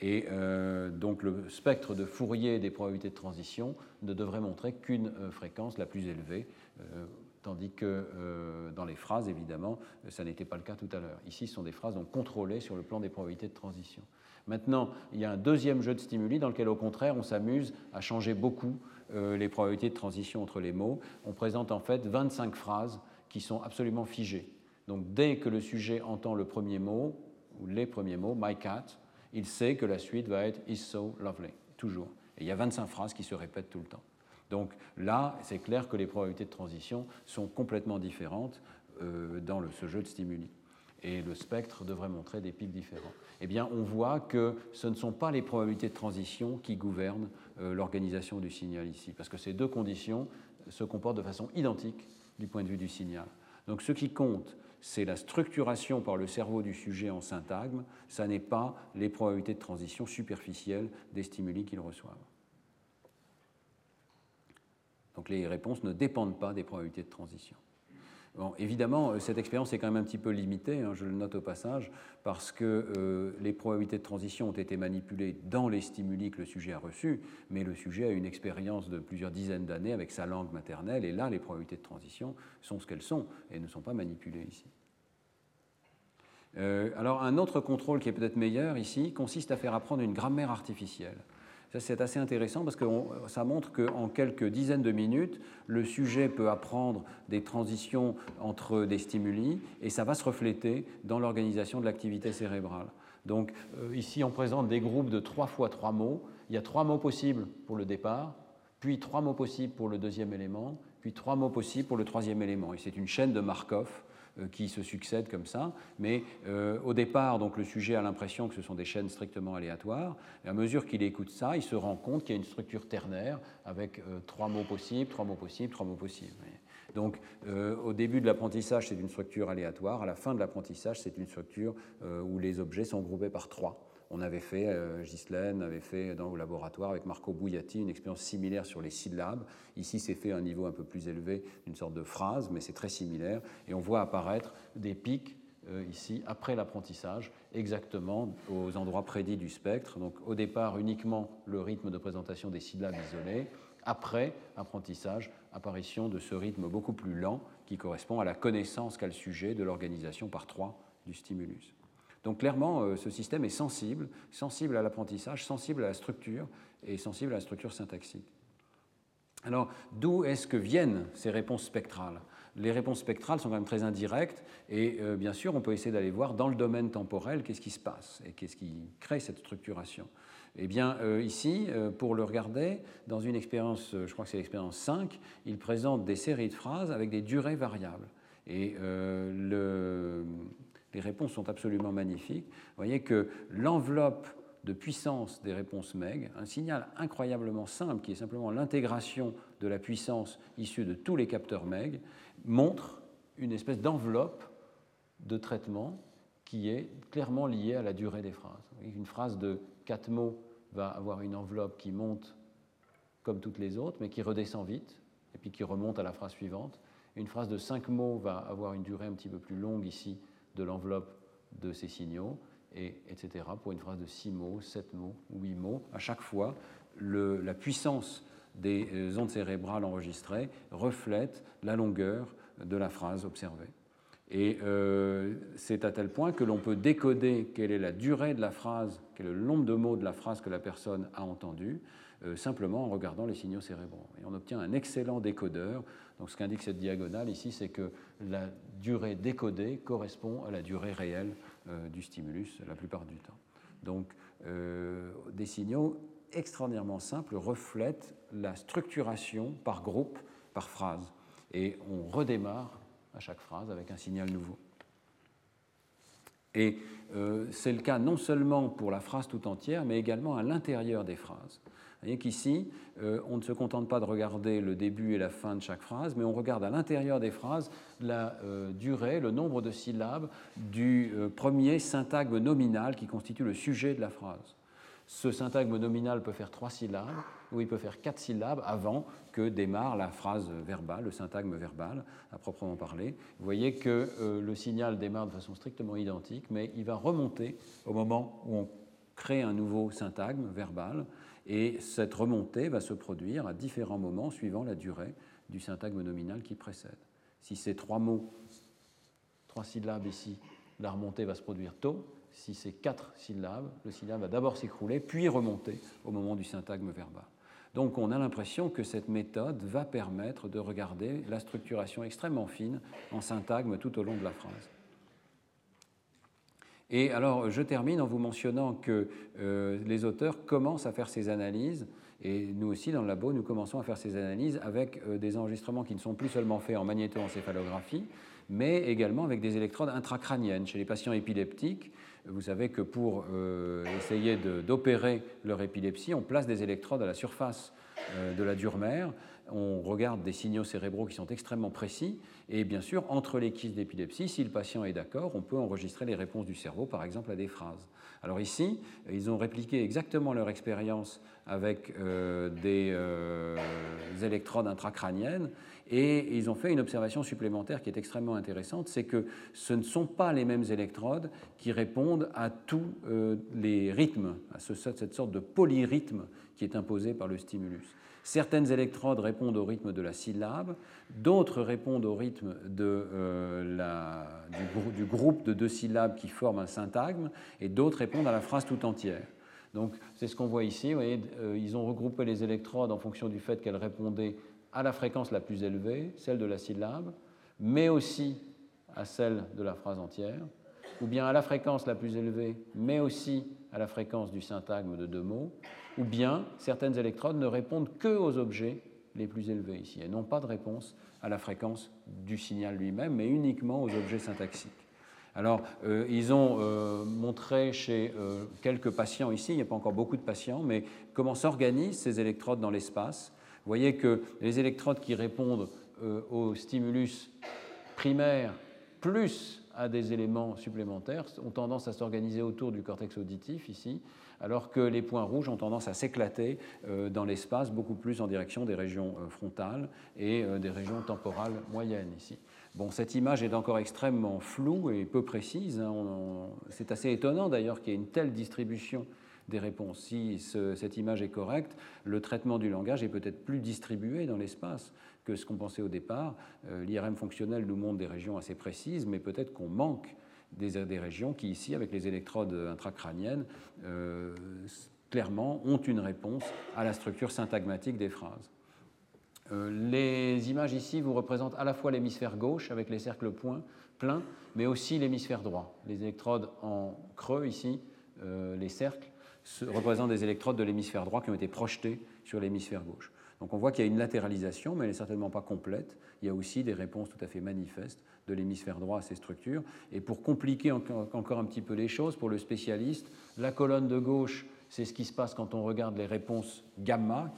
Et euh, donc le spectre de Fourier des probabilités de transition ne devrait montrer qu'une euh, fréquence la plus élevée, euh, tandis que dans les phrases, évidemment, ça n'était pas le cas tout à l'heure. Ici, ce sont des phrases contrôlées sur le plan des probabilités de transition. Maintenant, il y a un deuxième jeu de stimuli dans lequel, au contraire, on s'amuse à changer beaucoup les probabilités de transition entre les mots. On présente en fait 25 phrases qui sont absolument figées. Donc dès que le sujet entend le premier mot, ou les premiers mots, my cat, il sait que la suite va être is so lovely, toujours. Et il y a 25 phrases qui se répètent tout le temps. Donc là, c'est clair que les probabilités de transition sont complètement différentes euh, dans ce jeu de stimuli. Et le spectre devrait montrer des pics différents. Eh bien, on voit que ce ne sont pas les probabilités de transition qui gouvernent euh, l'organisation du signal ici, parce que ces deux conditions se comportent de façon identique du point de vue du signal. Donc ce qui compte, c'est la structuration par le cerveau du sujet en syntagme, ça n'est pas les probabilités de transition superficielles des stimuli qu'il reçoivent. Donc les réponses ne dépendent pas des probabilités de transition. Évidemment, euh, cette expérience est quand même un petit peu limitée, hein, je le note au passage, parce que euh, les probabilités de transition ont été manipulées dans les stimuli que le sujet a reçus, mais le sujet a une expérience de plusieurs dizaines d'années avec sa langue maternelle, et là, les probabilités de transition sont ce qu'elles sont et ne sont pas manipulées ici. Euh, alors, un autre contrôle qui est peut-être meilleur ici consiste à faire apprendre une grammaire artificielle c'est assez intéressant parce que ça montre qu'en quelques dizaines de minutes, le sujet peut apprendre des transitions entre des stimuli et ça va se refléter dans l'organisation de l'activité cérébrale. Donc euh, ici, on présente des groupes de trois fois trois mots. Il y a trois mots possibles pour le départ, puis trois mots possibles pour le deuxième élément, puis trois mots possibles pour le troisième élément. Et c'est une chaîne de Markov qui se succèdent comme ça. Mais euh, au départ, donc, le sujet a l'impression que ce sont des chaînes strictement aléatoires. Et à mesure qu'il écoute ça, il se rend compte qu'il y a une structure ternaire avec euh, trois mots possibles, trois mots possibles, trois mots possibles. Donc, au début de l'apprentissage, c'est une structure aléatoire. À la fin de l'apprentissage, c'est une structure où les objets sont groupés par trois. On avait fait, euh, Ghislaine avait fait dans le laboratoire avec Marco Bouillati une expérience similaire sur les syllabes. Ici, c'est fait à un niveau un peu plus élevé, une sorte de phrase, mais c'est très similaire. Et on voit apparaître des pics euh, ici après l'apprentissage, exactement aux endroits prédits du spectre. Donc au départ uniquement le rythme de présentation des syllabes isolées, après apprentissage, apparition de ce rythme beaucoup plus lent qui correspond à la connaissance qu'a le sujet de l'organisation par trois du stimulus. Donc clairement, euh, ce système est sensible, sensible à l'apprentissage, sensible à la structure et sensible à la structure syntaxique. Alors, d'où est-ce que viennent ces réponses spectrales? Les réponses spectrales sont quand même très indirectes et euh, bien sûr, on peut essayer d'aller voir dans le domaine temporel qu'est-ce qui se passe et qu'est-ce qui crée cette structuration. Eh bien, euh, ici, pour le regarder, dans une expérience, je crois que c'est l'expérience 5, il présente des séries de phrases avec des durées variables. Et le, les réponses sont absolument magnifiques. Vous voyez que l'enveloppe de puissance des réponses MEG, un signal incroyablement simple qui est simplement l'intégration de la puissance issue de tous les capteurs MEG, montre une espèce d'enveloppe de traitement qui est clairement liée à la durée des phrases. Une phrase de quatre mots va avoir une enveloppe qui monte comme toutes les autres, mais qui redescend vite, et puis qui remonte à la phrase suivante. Une phrase de cinq mots va avoir une durée un petit peu plus longue ici, de l'enveloppe de ces signaux, et, etc. Pour une phrase de 6 mots, 7 mots, 8 mots, à chaque fois, la puissance des euh, ondes cérébrales enregistrées reflète la longueur de la phrase observée. Et euh, c'est à tel point que l'on peut décoder quelle est la durée de la phrase, quel est le nombre de mots de la phrase que la personne a entendue, simplement en regardant les signaux cérébraux. Et on obtient un excellent décodeur. Donc ce qu'indique cette diagonale ici, c'est que la durée décodée correspond à la durée réelle euh, du stimulus la plupart du temps. Donc des signaux extraordinairement simples reflètent la structuration par groupe, par phrase. Et on redémarre à chaque phrase avec un signal nouveau. Et euh, c'est le cas non seulement pour la phrase tout entière, mais également à l'intérieur des phrases. Vous voyez qu'ici, euh, on ne se contente pas de regarder le début et la fin de chaque phrase, mais on regarde à l'intérieur des phrases la euh, durée, le nombre de syllabes du premier syntagme nominal qui constitue le sujet de la phrase. Ce syntagme nominal peut faire trois syllabes ou il peut faire quatre syllabes avant que démarre la phrase verbale, le syntagme verbal à proprement parler. Vous voyez que euh, le signal démarre de façon strictement identique, mais il va remonter au moment où on crée un nouveau syntagme verbal et cette remontée va se produire à différents moments suivant la durée du syntagme nominal qui précède. Si c'est trois mots, trois syllabes ici, la remontée va se produire tôt si c'est quatre syllabes, le syllabe va d'abord s'écrouler, puis remonter au moment du syntagme verbal. Donc on a l'impression que cette méthode va permettre de regarder la structuration extrêmement fine en syntagme tout au long de la phrase. Et alors je termine en vous mentionnant que euh, les auteurs commencent à faire ces analyses, et nous aussi dans le labo, nous commençons à faire ces analyses avec euh, des enregistrements qui ne sont plus seulement faits en magnétoencéphalographie, mais également avec des électrodes intracrâniennes. Chez les patients épileptiques, vous savez que pour euh, essayer d'opérer leur épilepsie, on place des électrodes à la surface de la dure-mère, on regarde des signaux cérébraux qui sont extrêmement précis, et bien sûr, entre les quiz d'épilepsie, si le patient est d'accord, on peut enregistrer les réponses du cerveau, par exemple à des phrases. Alors ici, ils ont répliqué exactement leur expérience avec euh, des électrodes intracrâniennes, et ils ont fait une observation supplémentaire qui est extrêmement intéressante, c'est que ce ne sont pas les mêmes électrodes qui répondent à tous euh, les rythmes, à cette sorte de polyrythme qui est imposé par le stimulus. Certaines électrodes répondent au rythme de la syllabe, d'autres répondent au rythme euh, du, groupe de deux syllabes qui forment un syntagme, et d'autres répondent à la phrase tout entière. Donc c'est ce qu'on voit ici. Vous voyez, euh, ils ont regroupé les électrodes en fonction du fait qu'elles répondaient à la fréquence la plus élevée, celle de la syllabe, mais aussi à celle de la phrase entière, ou bien à la fréquence la plus élevée, mais aussi à la fréquence du syntagme de deux mots, ou bien certaines électrodes ne répondent que aux objets les plus élevés ici, et n'ont pas de réponse à la fréquence du signal lui-même, mais uniquement aux objets syntaxiques. Alors, euh, ils ont euh, montré chez euh, quelques patients ici, il n'y a pas encore beaucoup de patients, mais comment s'organisent ces électrodes dans l'espace vous voyez que les électrodes qui répondent euh, au stimulus primaire plus à des éléments supplémentaires ont tendance à s'organiser autour du cortex auditif ici, alors que les points rouges ont tendance à s'éclater euh, dans l'espace beaucoup plus en direction des régions euh, frontales et des régions temporales moyennes ici. Bon, cette image est encore extrêmement floue et peu précise. Hein. C'est assez étonnant d'ailleurs qu'il y ait une telle distribution des réponses. Si cette image est correcte, le traitement du langage est peut-être plus distribué dans l'espace que ce qu'on pensait au départ. Euh, L'IRM fonctionnel nous montre des régions assez précises, mais peut-être qu'on manque des, régions qui, ici, avec les électrodes intracrâniennes, euh, clairement ont une réponse à la structure syntagmatique des phrases. Euh, les images ici vous représentent à la fois l'hémisphère gauche avec les cercles points pleins, mais aussi l'hémisphère droit. Les électrodes en creux ici, les cercles, représentent des électrodes de l'hémisphère droit qui ont été projetées sur l'hémisphère gauche. Donc on voit qu'il y a une latéralisation, mais elle n'est certainement pas complète. Il y a aussi des réponses tout à fait manifestes de l'hémisphère droit à ces structures. Et pour compliquer encore un petit peu les choses, pour le spécialiste, la colonne de gauche, c'est ce qui se passe quand on regarde les réponses gamma,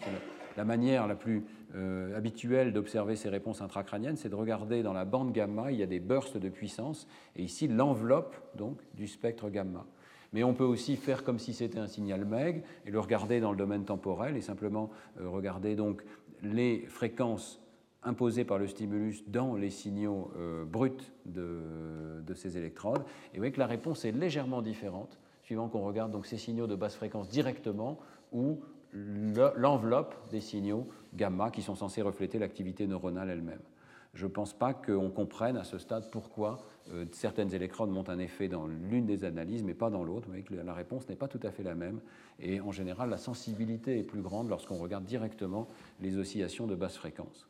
la manière la plus euh, habituelle d'observer ces réponses intracrâniennes, c'est de regarder dans la bande gamma, il y a des bursts de puissance, et ici l'enveloppe donc du spectre gamma. Mais on peut aussi faire comme si c'était un signal MEG et le regarder dans le domaine temporel et simplement euh, regarder donc les fréquences imposées par le stimulus dans les signaux euh, bruts de, de, ces électrodes. Et vous voyez que la réponse est légèrement différente suivant qu'on regarde donc ces signaux de basse fréquence directement ou l'enveloppe des signaux gamma qui sont censés refléter l'activité neuronale elle-même. Je ne pense pas qu'on comprenne à ce stade pourquoi euh, certaines électrodes montent un effet dans l'une des analyses, mais pas dans l'autre. Vous voyez que la réponse n'est pas tout à fait la même. Et en général, la sensibilité est plus grande lorsqu'on regarde directement les oscillations de basse fréquence.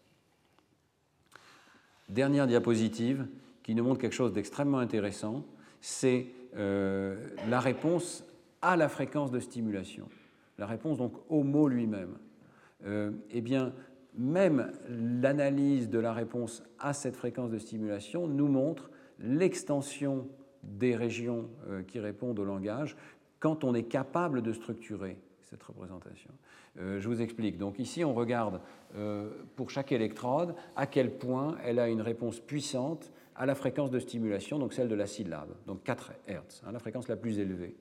Dernière diapositive qui nous montre quelque chose d'extrêmement intéressant, c'est euh, la réponse à la fréquence de stimulation. La réponse donc au mot lui-même. Euh, eh bien, même l'analyse de la réponse à cette fréquence de stimulation nous montre l'extension des régions euh, qui répondent au langage quand on est capable de structurer cette représentation. Euh, je vous explique. Donc ici, on regarde euh, pour chaque électrode à quel point elle a une réponse puissante à la fréquence de stimulation, donc celle de la syllabe, donc 4 Hz, hein, la fréquence la plus élevée.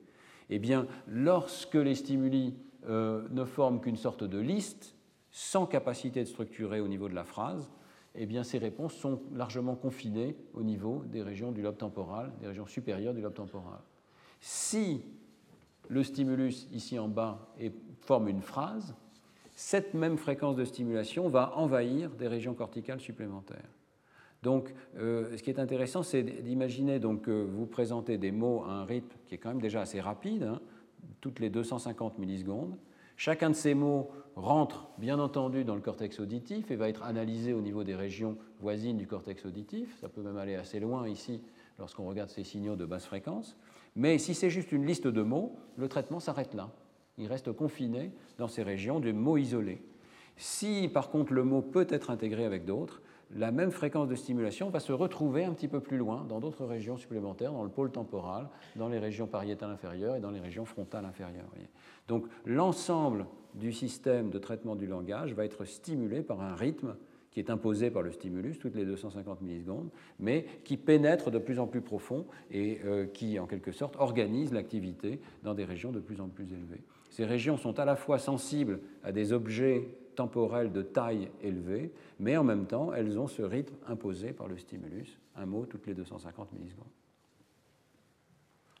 Eh bien, lorsque les stimuli ne forment qu'une sorte de liste, sans capacité de structurer au niveau de la phrase, eh bien, ces réponses sont largement confinées au niveau des régions du lobe temporal, des régions supérieures du lobe temporal. Si le stimulus ici en bas forme une phrase, cette même fréquence de stimulation va envahir des régions corticales supplémentaires. Donc, euh, ce qui est intéressant, c'est d'imaginer donc que vous présentez des mots à un rythme qui est quand même déjà assez rapide, hein, toutes les 250 millisecondes. Chacun de ces mots rentre bien entendu dans le cortex auditif et va être analysé au niveau des régions voisines du cortex auditif. Ça peut même aller assez loin ici lorsqu'on regarde ces signaux de basse fréquence. Mais si c'est juste une liste de mots, le traitement s'arrête là. Il reste confiné dans ces régions de mots isolés. Si par contre le mot peut être intégré avec d'autres, la même fréquence de stimulation va se retrouver un petit peu plus loin, dans d'autres régions supplémentaires, dans le pôle temporal, dans les régions pariétales inférieures et dans les régions frontales inférieures. Donc l'ensemble du système de traitement du langage va être stimulé par un rythme qui est imposé par le stimulus toutes les 250 millisecondes, mais qui pénètre de plus en plus profond et euh, qui, en quelque sorte, organise l'activité dans des régions de plus en plus élevées. Ces régions sont à la fois sensibles à des objets temporelles de taille élevée, mais en même temps, elles ont ce rythme imposé par le stimulus, un mot toutes les 250 millisecondes.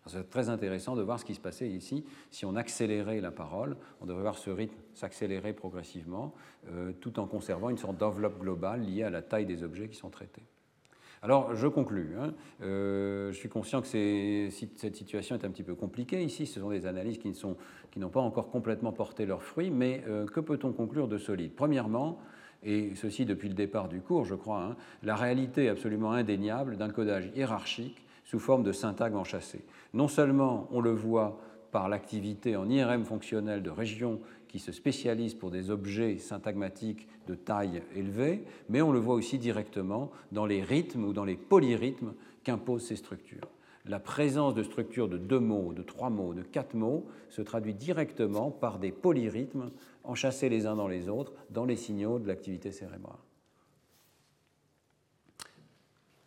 C'est très intéressant de voir ce qui se passait ici. Si on accélérait la parole, on devrait voir ce rythme s'accélérer progressivement, euh, tout en conservant une sorte d'enveloppe globale liée à la taille des objets qui sont traités. Alors, je conclus. Hein. Euh, je suis conscient que cette situation est un petit peu compliquée ici. Ce sont des analyses qui n'ont pas encore complètement porté leurs fruits, mais euh, que peut-on conclure de solide? Premièrement, et ceci depuis le départ du cours, je crois, hein, la réalité absolument indéniable d'un codage hiérarchique sous forme de syntagme enchâssé. Non seulement on le voit par l'activité en IRM fonctionnelle de régions qui se spécialisent pour des objets syntagmatiques de taille élevée, mais on le voit aussi directement dans les rythmes ou dans les polyrythmes qu'imposent ces structures. La présence de structures de deux mots, de trois mots, de quatre mots se traduit directement par des polyrythmes enchâssés les uns dans les autres dans les signaux de l'activité cérébrale.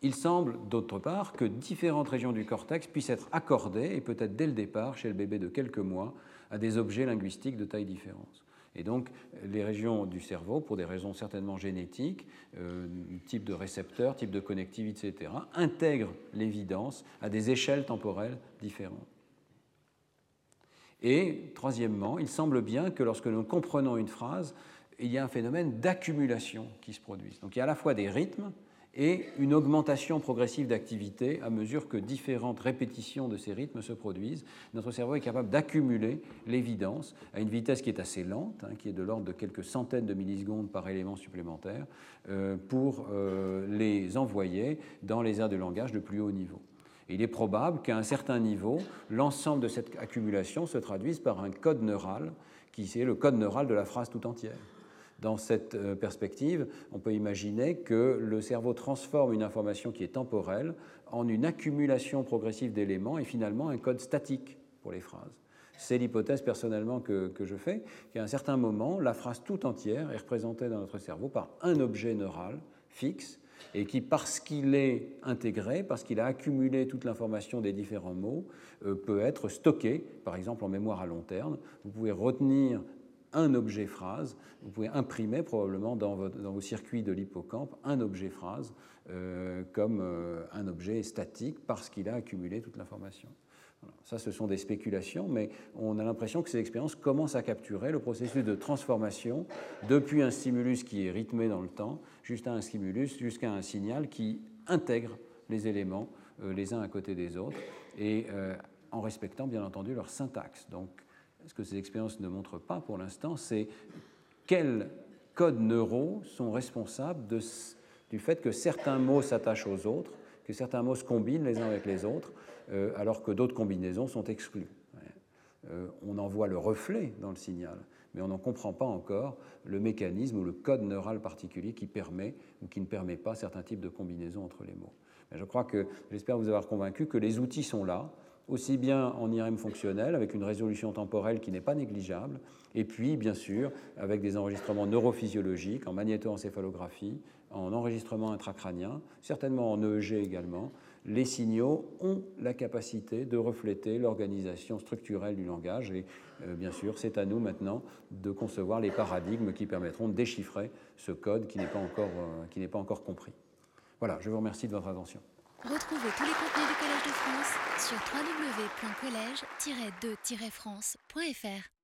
Il semble, d'autre part, que différentes régions du cortex puissent être accordées, et peut-être dès le départ, chez le bébé de quelques mois, à des objets linguistiques de taille différente. Et donc, les régions du cerveau, pour des raisons certainement génétiques, euh, type de récepteur, type de connectivité, etc., intègrent l'évidence à des échelles temporelles différentes. Et, troisièmement, il semble bien que lorsque nous comprenons une phrase, il y a un phénomène d'accumulation qui se produit. Donc, il y a à la fois des rythmes, et une augmentation progressive d'activité à mesure que différentes répétitions de ces rythmes se produisent. Notre cerveau est capable d'accumuler l'évidence à une vitesse qui est assez lente, hein, qui est de l'ordre de quelques centaines de millisecondes par élément supplémentaire, euh, pour euh, les envoyer dans les aires de langage de plus haut niveau. il est probable qu'à un certain niveau, l'ensemble de cette accumulation se traduise par un code neural qui est le code neural de la phrase tout entière. Dans cette euh, perspective, on peut imaginer que le cerveau transforme une information qui est temporelle en une accumulation progressive d'éléments et finalement un code statique pour les phrases. C'est l'hypothèse personnellement que, je fais, qu'à un certain moment, la phrase tout entière est représentée dans notre cerveau par un objet neural fixe et qui, parce qu'il est intégré, parce qu'il a accumulé toute l'information des différents mots, euh, peut être stocké, par exemple en mémoire à long terme. Vous pouvez retenir un objet phrase. Vous pouvez imprimer probablement dans, vos circuits de l'hippocampe un objet phrase euh, comme euh, un objet statique parce qu'il a accumulé toute l'information. Ça, ce sont des spéculations, mais on a l'impression que ces expériences commencent à capturer le processus de transformation depuis un stimulus qui est rythmé dans le temps jusqu'à un stimulus, jusqu'à un signal qui intègre les éléments euh, les uns à côté des autres et en respectant bien entendu leur syntaxe. Donc, ce que ces expériences ne montrent pas pour l'instant, c'est quels codes neuraux sont responsables du fait que certains mots s'attachent aux autres, que certains mots se combinent les uns avec les autres, euh, alors que d'autres combinaisons sont exclues. on en voit le reflet dans le signal, mais on n'en comprend pas encore le mécanisme ou le code neural particulier qui permet ou qui ne permet pas certains types de combinaisons entre les mots. Je crois que j'espère vous avoir convaincu que les outils sont là, aussi bien en IRM fonctionnel, avec une résolution temporelle qui n'est pas négligeable, et puis, bien sûr, avec des enregistrements neurophysiologiques, en magnétoencéphalographie, en enregistrement intracrânien, certainement en EEG également, les signaux ont la capacité de refléter l'organisation structurelle du langage. Et euh, bien sûr, c'est à nous maintenant de concevoir les paradigmes qui permettront de déchiffrer ce code qui n'est pas, euh, pas encore compris. Voilà, je vous remercie de votre attention. Retrouvez tous les contenus du Collège de France sur www.colège-2-france.fr.